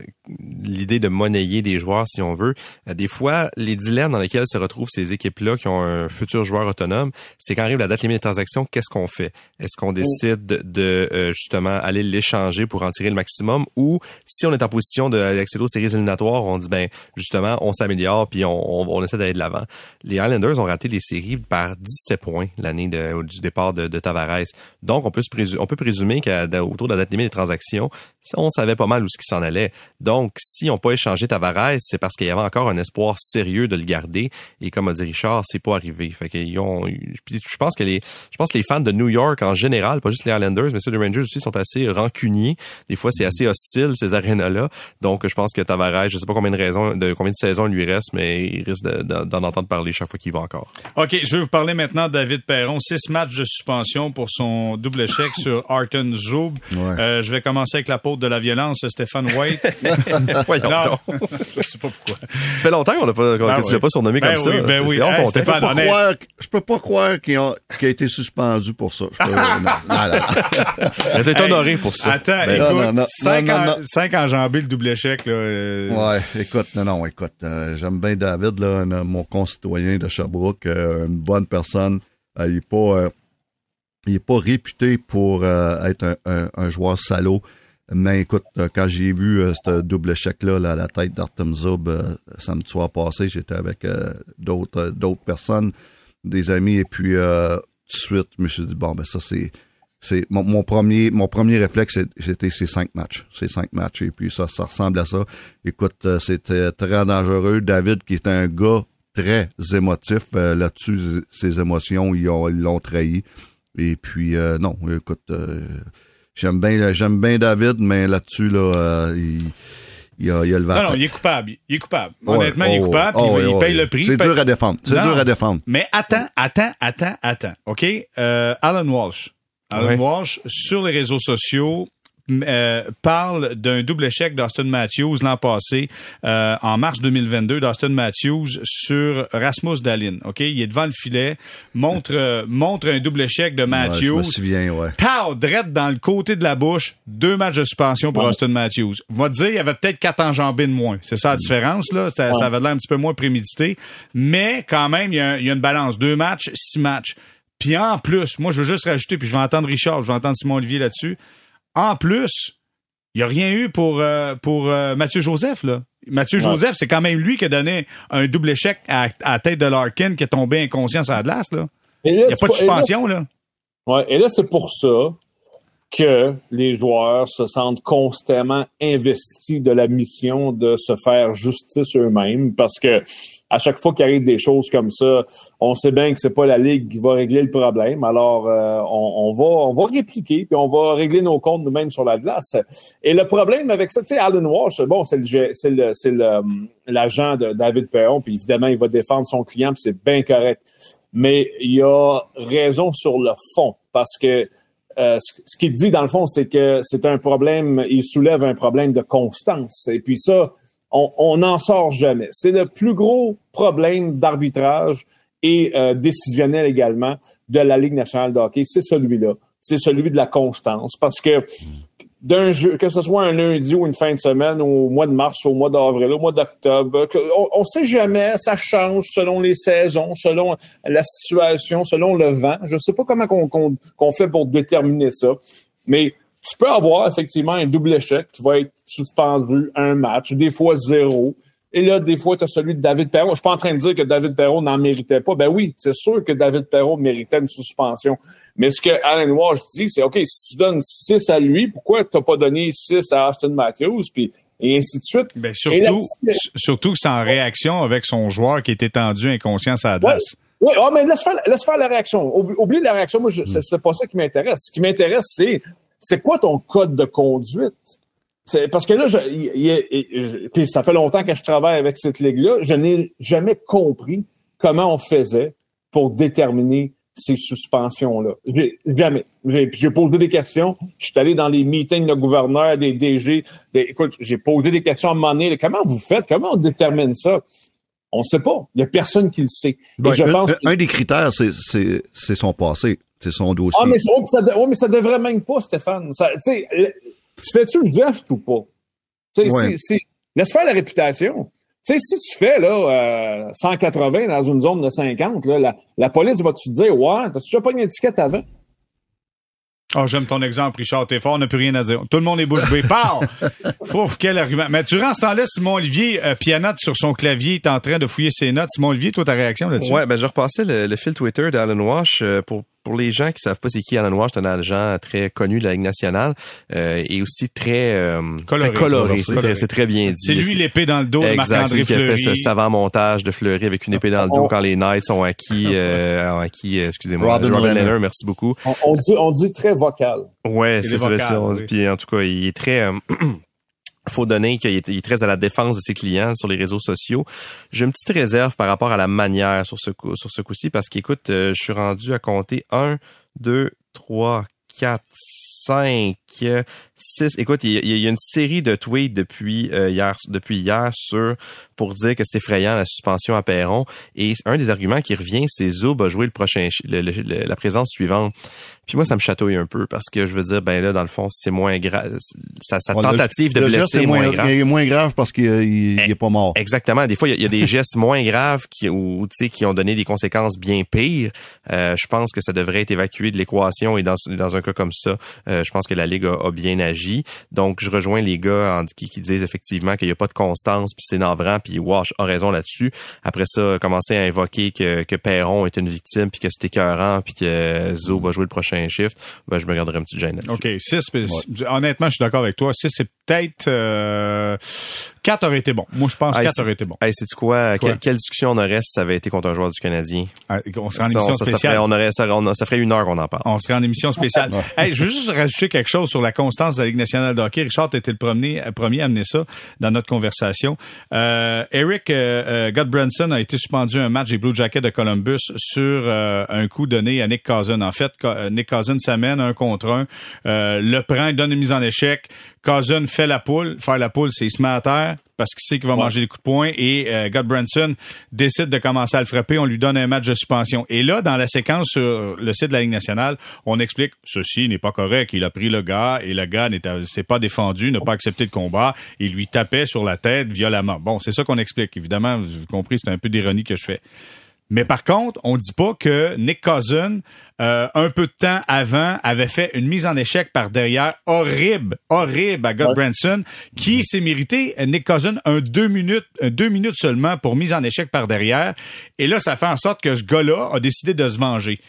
S2: l'idée de monnayer des joueurs si on veut, euh, des fois les dilemmes dans lesquels se retrouvent ces équipes-là qui ont un futur joueur autonome, c'est quand arrive la date limite des transactions, qu'est-ce qu'on fait? Est-ce qu'on décide de, euh, justement aller l'échanger pour en tirer le maximum? Ou si on est en position d'accéder aux séries éliminatoires, on dit ben justement on s'améliore puis on, on, essaie d'aller de l'avant. Les Islanders ont raté les séries par 17 points l'année du départ de, de, Tavares. Donc on peut se présumer, on peut présumer qu'autour de la date limite des transactions connexion on savait pas mal où ce qui s'en allait. Donc, si on peut échanger Tavares, c'est parce qu'il y avait encore un espoir sérieux de le garder. Et comme a dit Richard, c'est pas arrivé. Fait qu'ils ont, je pense que les, je pense que les fans de New York en général, pas juste les Islanders, mais ceux des Rangers aussi sont assez rancuniers. Des fois, c'est assez hostile ces arénas-là. Donc, je pense que Tavares, je sais pas combien de raisons, de combien de saisons il lui reste, mais il risque d'en entendre parler chaque fois qu'il va encore.
S1: OK, je vais vous parler maintenant de David Perron. Six matchs de suspension pour son double échec sur Arton Zoub. Euh, je vais commencer avec la de la violence, Stéphane White. [LAUGHS]
S2: Voyons
S1: non, je sais pas pourquoi.
S2: Ça fait longtemps qu'on n'a pas, ben que tu l'as pas surnommé
S1: ben
S2: comme ça.
S1: Ben oui,
S5: hey, Stéphane, peux pas croire, je peux pas croire qu'il a, qu a, été suspendu pour ça. Je peux, [LAUGHS]
S2: non, non, [LAUGHS] honoré pour ça.
S1: Attends, ben, écoute, non, non, cinq, non, cinq enjambées le double échec, là. Euh...
S5: Ouais, écoute, non, non, écoute, euh, j'aime bien David, là, mon concitoyen de Sherbrooke, euh, une bonne personne. Euh, il est pas, il est pas réputé pour être un, un, un joueur salaud. Mais écoute, euh, quand j'ai vu euh, ce double échec-là à la tête d'Artem Zub euh, samedi soir passé, j'étais avec euh, d'autres d'autres personnes, des amis, et puis tout de suite, je me suis dit, bon, ben ça, c'est c'est mon, premier mon premier réflexe c'était ces cinq matchs ces cinq matchs et puis ça ça ressemble à ça. Écoute c'était très dangereux. David qui est un gars très émotif là-dessus ses émotions ils l'ont trahi. Et puis non écoute J'aime bien, j'aime bien David, mais là-dessus, là, euh, il, il, a, il a le
S1: Non, non, il est coupable. Il est coupable. Honnêtement, il est coupable. Oh, il, paye le prix.
S5: C'est dur à défendre. C'est dur à défendre.
S1: Mais attends, attends, attends, attends. OK? Euh, Alan Walsh. Alan Walsh, sur les réseaux sociaux, euh, parle d'un double échec d'Austin Matthews l'an passé, euh, en mars 2022, d'Austin Matthews sur Rasmus Dalin. Ok, il est devant le filet, montre euh, montre un double échec de Matthews. Ouais, je
S5: me souviens, ouais.
S1: Tao, drette dans le côté de la bouche, deux matchs de suspension pour Austin Matthews. On va dire, il y avait peut-être quatre enjambées de moins. C'est ça la différence là? Ça, ça avait l'air un petit peu moins prémédité, mais quand même, il y, a, il y a une balance. Deux matchs, six matchs. Puis en plus, moi, je veux juste rajouter, puis je vais entendre Richard, je vais entendre Simon Olivier là-dessus. En plus, il n'y a rien eu pour, euh, pour euh, Mathieu Joseph. Là. Mathieu Joseph, c'est quand même lui qui a donné un double échec à, à tête de Larkin qui est tombé inconscient sur la glace. Là. Il n'y a pas de suspension. là,
S3: Ouais, et là, c'est pour ça que les joueurs se sentent constamment investis de la mission de se faire justice eux-mêmes parce que à chaque fois qu'il arrive des choses comme ça, on sait bien que c'est pas la ligue qui va régler le problème. Alors, euh, on, va on va répliquer puis on va régler nos comptes nous-mêmes sur la glace. Et le problème avec ça, tu sais, Alan Walsh, bon, c'est le c'est le c'est l'agent de David Perron, puis évidemment, il va défendre son client, puis c'est bien correct. Mais il a raison sur le fond parce que euh, ce qu'il dit dans le fond, c'est que c'est un problème, il soulève un problème de constance. Et puis ça, on n'en sort jamais. C'est le plus gros problème d'arbitrage et euh, décisionnel également de la Ligue nationale de hockey. C'est celui-là. C'est celui de la constance. Parce que d'un jeu, que ce soit un lundi ou une fin de semaine, au mois de mars, au mois d'avril, au mois d'octobre, on, ne sait jamais, ça change selon les saisons, selon la situation, selon le vent. Je sais pas comment qu'on fait pour déterminer ça, mais tu peux avoir effectivement un double échec qui va être suspendu un match, des fois zéro. Et là, des fois, tu as celui de David Perrault. Je suis pas en train de dire que David Perrault n'en méritait pas. Ben oui, c'est sûr que David Perrault méritait une suspension. Mais ce que Alan Walsh dit, c'est OK, si tu donnes 6 à lui, pourquoi tu n'as pas donné 6 à Austin Matthews? Puis et ainsi de suite?
S1: Ben surtout, surtout que c'est en réaction avec son joueur qui était tendu inconscient à la
S3: Oui, oh, mais laisse faire, laisse faire la réaction. Oublie la réaction. Moi, mm. c'est pas ça qui m'intéresse. Ce qui m'intéresse, c'est c'est quoi ton code de conduite? C'est parce que là, je, puis ça fait longtemps que je travaille avec cette ligue-là, je n'ai jamais compris comment on faisait pour déterminer ces suspensions-là. Jamais. J'ai posé des questions. Je suis allé dans les meetings de gouverneurs, des DG. écoute, j'ai posé des questions à un moment donné. Comment vous faites? Comment on détermine ça? On ne sait pas. Il n'y a personne qui le sait.
S5: je un, pense un, des critères, c'est son passé. C'est son dossier.
S3: Ah, mais, ça, mais ça devrait même pas, Stéphane. Ça, tu fais-tu le geste ou pas?
S5: Ouais.
S3: laisse faire la réputation. Tu sais, si tu fais là, euh, 180 dans une zone de 50, là, la, la police va te dire Ouais, t'as-tu déjà pas une étiquette avant?
S1: Oh, j'aime ton exemple, Richard. T'es fort, on n'a plus rien à dire. Tout le monde est bouche bée. Pow! [LAUGHS] Ouf, quel argument. Mais durant ce temps-là, Simon Olivier euh, pianote sur son clavier, est en train de fouiller ses notes. Simon Olivier, toi, ta réaction là-dessus?
S2: Ouais, ben je repassais le, le fil Twitter d'Alan Walsh euh, pour pour les gens qui savent pas c'est qui Alan Walsh, c'est un agent très connu de la Ligue nationale euh, et aussi très euh,
S1: Coloré.
S2: très coloré. C'est très, c'est très bien dit.
S1: C'est lui l'épée dans le dos de
S2: Exact,
S1: Marc-André
S2: c'est lui qui a fait ce savant montage de Fleury avec une épée dans le dos quand les Knights ont acquis, euh, ont acquis, euh, excusez-moi,
S5: Robin
S2: Robin,
S5: Leonard.
S2: Leonard, merci beaucoup.
S3: On, on dit, on dit très vocal.
S2: Ouais, c'est
S1: est
S2: ça. Puis en tout cas, il est très. [CLEARS THROAT] faut donner qu'il est, très à la défense de ses clients sur les réseaux sociaux. J'ai une petite réserve par rapport à la manière sur ce coup, sur ce coup-ci parce qu'écoute, euh, je suis rendu à compter un, deux, trois, quatre, cinq, euh, six. Écoute, il y, a- il y a une série de tweets depuis euh, hier, depuis hier sur pour dire que c'est effrayant la suspension à Perron. Et un des arguments qui revient, c'est Zoub a joué le prochain, le- le- la présence suivante. Puis moi, ça me chatouille un peu parce que je veux dire, ben là, dans le fond, c'est moins grave. Sa, sa
S5: le-
S2: tentative de
S5: le geste
S2: blesser
S5: est
S2: moins grave.
S5: Il est moins grave parce qu'il euh, il- il est pas mort.
S2: Exactement. Des fois, il y a- il y, a des [LAUGHS] gestes moins graves qui, ou, tu sais, qui ont donné des conséquences bien pires. Euh, je pense que ça devrait être évacué de l'équation et dans, dans un cas comme ça, euh, je pense que la Ligue a, a bien agi. Donc, je rejoins les gars en- qui, qui disent effectivement qu'il n'y a pas de constance, puis c'est navrant, puis Wash a raison là-dessus. Après ça, commencer à invoquer que, que Perron est une victime, puis que c'est écœurant, puis que Zo va jouer le prochain shift, ben, je me garderai un petit gêne là-dessus.
S1: OK, 6, honnêtement, je suis d'accord avec toi. 6, c'est peut-être... Euh, 4 aurait été bon. Moi, je pense que
S2: Hey,
S1: 4
S2: c'est-
S1: aurait été bon.
S2: Hey, sais-tu quoi?
S1: Quoi?
S2: Quelle, quelle discussion on aurait si ça avait été contre un joueur du Canadien?
S1: Ah, On serait en émission
S2: ça, ça
S1: spéciale.
S2: ferait, on aurait, ça, on- ça ferait une heure qu'on en parle.
S1: On serait en émission spéciale. [LAUGHS] hey, je veux juste rajouter quelque chose sur la constance de la Ligue nationale de hockey. Richard, tu étais le premier, euh, premier à amener ça dans notre conversation. Euh, Eric euh, euh, Godbranson a été suspendu un match des Blue Jackets de Columbus sur euh, un coup donné à Nick Cousin. En fait, Nick Cousin s'amène un contre un, euh, le prend, il donne une mise en échec. Cousin fait la poule. Faire la poule, c'est il se met à terre parce qu'il sait qu'il va manger des coups de poing et euh, Godbranson décide de commencer à le frapper. On lui donne un match de suspension. Et là, dans la séquence sur le site de la Ligue nationale, on explique ceci n'est pas correct. Il a pris le gars et le gars n'était- s'est pas défendu, n'a pas accepté le combat. Il lui tapait sur la tête violemment. Bon, c'est ça qu'on explique. Évidemment, vous avez compris, c'est un peu d'ironie que je fais. Mais par contre, on dit pas que Nick Cousin, euh, un peu de temps avant, avait fait une mise en échec par derrière horrible, horrible à Godbranson, qui s'est mérité, euh, Nick Cousin, un deux minutes, un deux minutes seulement pour mise en échec par derrière. Et là, ça fait en sorte que ce gars-là a décidé de se venger.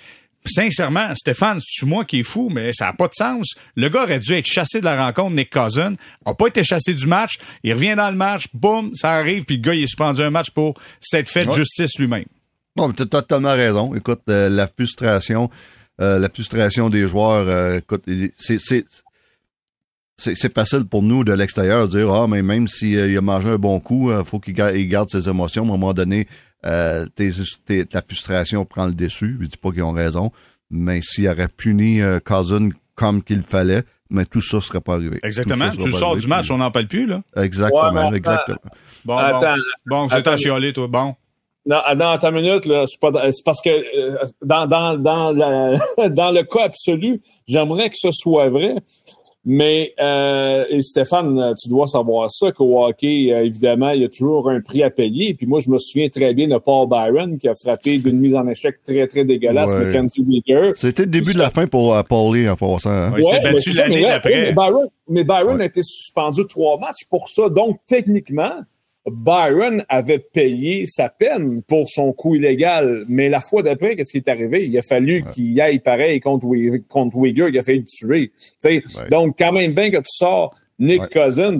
S1: Sincèrement, Stéphane, c'est moi qui est fou, mais ça n'a pas de sens. Le gars aurait dû être chassé de la rencontre, Nick Cousin. A pas été chassé du match. Il revient dans le match, boum, ça arrive, puis le gars, il est suspendu un match pour s'être fait
S5: Ouais.
S1: justice lui-même.
S5: Bon, tu as totalement raison. Écoute, euh, la frustration, euh, la frustration des joueurs, euh, écoute, c'est c'est c'est c'est facile pour nous de l'extérieur de dire ah mais même s'il a mangé un bon coup, il faut qu'il ga- il garde ses émotions. À un moment donné, euh, tes, tes- ta frustration prend le dessus. Je dis pas qu'ils ont raison, mais s'il aurait puni euh, Cousin comme qu'il fallait, mais tout ça serait pas arrivé.
S1: Exactement. Tu le sors
S5: arrivé.
S1: du match, on n'en parle plus, là.
S5: Exactement,
S3: Ouais, attends.
S5: exactement.
S1: Bon,
S3: Attends,
S1: bon. Bon, c'est à chialer, toi. Bon.
S3: Non, dans ta minute, c'est parce que euh, dans, dans, dans, la- [LAUGHS] dans le cas absolu, j'aimerais que ce soit vrai. Mais euh, et Stéphane, tu dois savoir ça qu'au hockey, euh, évidemment, il y a toujours un prix à payer. Puis moi, je me souviens très bien de Paul Byron qui a frappé d'une mise en échec très très dégueulasse,
S5: Ouais.
S3: Mackenzie Weegar.
S5: C'était le début de la fin pour euh, Paulie en passant. hein.
S1: Ouais, il s'est
S3: mais
S1: battu l'année d'après.
S3: Mais Byron, mais Byron
S5: Ouais.
S3: a été suspendu trois matchs pour ça. Donc, techniquement, Byron avait payé sa peine pour son coup illégal. Mais la fois d'après, qu'est-ce qui est arrivé? Il a fallu qu'il aille pareil contre, Wi- contre Uyghur. Il a failli le tuer. Tu sais,
S5: Ouais.
S3: Donc, quand même bien que tu sors Nick
S5: Ouais.
S3: Cousins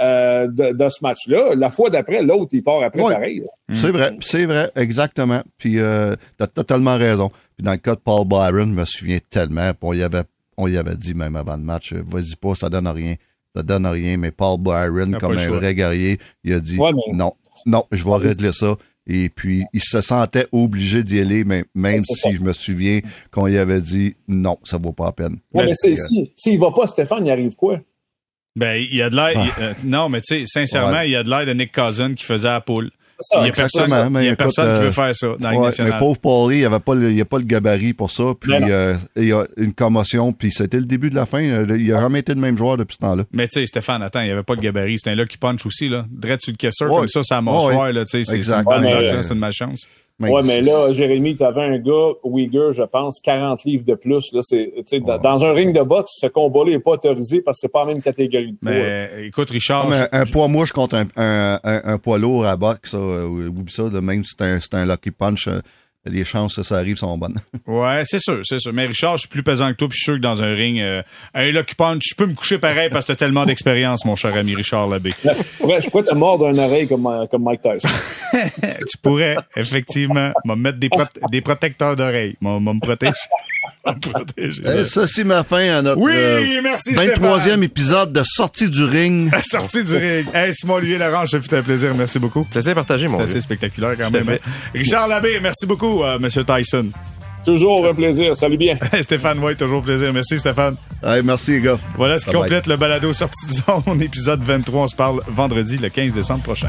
S3: euh, de, de ce match-là, la fois d'après, l'autre, il part après
S5: Ouais.
S3: pareil.
S5: C'est vrai, c'est vrai, exactement. Puis euh, t'as totalement raison. Puis dans le cas de Paul Byron, je me souviens tellement, puis on y avait, on y avait dit même avant le match, euh, vas-y pas, ça donne rien. Ça donne rien, mais Paul Byron, comme un
S1: choix.
S5: vrai guerrier, il a dit
S3: Ouais, mais-
S5: non, non, je vais régler ça. Et puis, il se sentait obligé d'y aller, mais même si
S3: ça.
S5: je me souviens qu'on y avait dit non, ça vaut pas la peine.
S3: Ouais, mais c'est-
S5: euh,
S3: si- s'il va pas, Stéphane, il arrive quoi?
S1: Ben, il y a de l'air. il- euh, non, mais tu sais, sincèrement,
S5: Ouais.
S1: il y a de l'air de Nick Cousin qui faisait la poule.
S3: Ça,
S1: Il y a personne,
S5: mais
S1: il y a
S5: écoute,
S1: personne qui
S5: euh,
S1: veut faire ça dans
S5: Ouais,
S1: nationale.
S5: mais pauvre Paulie, il le, il a pas le gabarit pour ça. Puis euh, il y a une commotion, puis c'était le début de la fin. Euh, Il a jamais été le même joueur depuis ce temps-là.
S1: Mais tu sais, Stéphane, attends, il n'y avait pas de gabarit. C'était un lucky punch aussi, là. Dread sur le caisseur,
S5: Ouais.
S1: comme ça, ça mâchoire,
S5: Ouais.
S1: là, tu sais. Une
S3: Ouais,
S1: là, c'est une malchance.
S3: Ouais, mais là, Jérémy, tu avais un gars, Uyghur, je pense, 40 livres de plus. Là, c'est, tu sais, dans- un ring de boxe, ce combat-là n'est pas autorisé parce que c'est pas la même catégorie de poids.
S1: Mais écoute, Richard,
S5: Comme un, poids mouche contre un, un, un, un poids lourd à boxe, ça, euh, oublie ça, là, même si c'est un, c'est un lucky punch, euh, les chances que ça arrive sont bonnes. [LAUGHS]
S1: Ouais, c'est sûr, c'est sûr. Mais Richard, je suis plus pesant que toi, puis je suis sûr que dans un ring, euh, un lucky punch, je peux me coucher pareil parce que t'as tellement d'expérience, mon cher ami Richard Labbé.
S3: Je pourrais, je pourrais te mordre une oreille comme, euh, comme Mike Tyson. [LAUGHS]
S1: tu pourrais, effectivement, me mettre des, prot- des protecteurs d'oreilles. Me protéger. [LAUGHS] Protéger.
S5: Et ceci m'a fin à notre
S1: Oui,
S5: euh,
S1: merci,
S5: 23e
S1: Stéphane.
S5: épisode de Sortie du ring. [LAUGHS]
S1: Sortie du ring. Hey, Simon Olivier Laurent, ça fait un plaisir. Merci beaucoup.
S2: Plaisir partagé, mon
S1: C'est spectaculaire quand même.
S2: fait.
S1: Richard Labbé, merci beaucoup, euh, Monsieur Tyson.
S3: Toujours un plaisir. Salut bien. [LAUGHS]
S1: Stéphane White, toujours plaisir. Merci, Stéphane.
S5: Hey, merci, les gars.
S1: Voilà ce qui
S5: bye.
S1: complète le balado sortie de zone, épisode 23. On se parle vendredi, le 15 décembre prochain.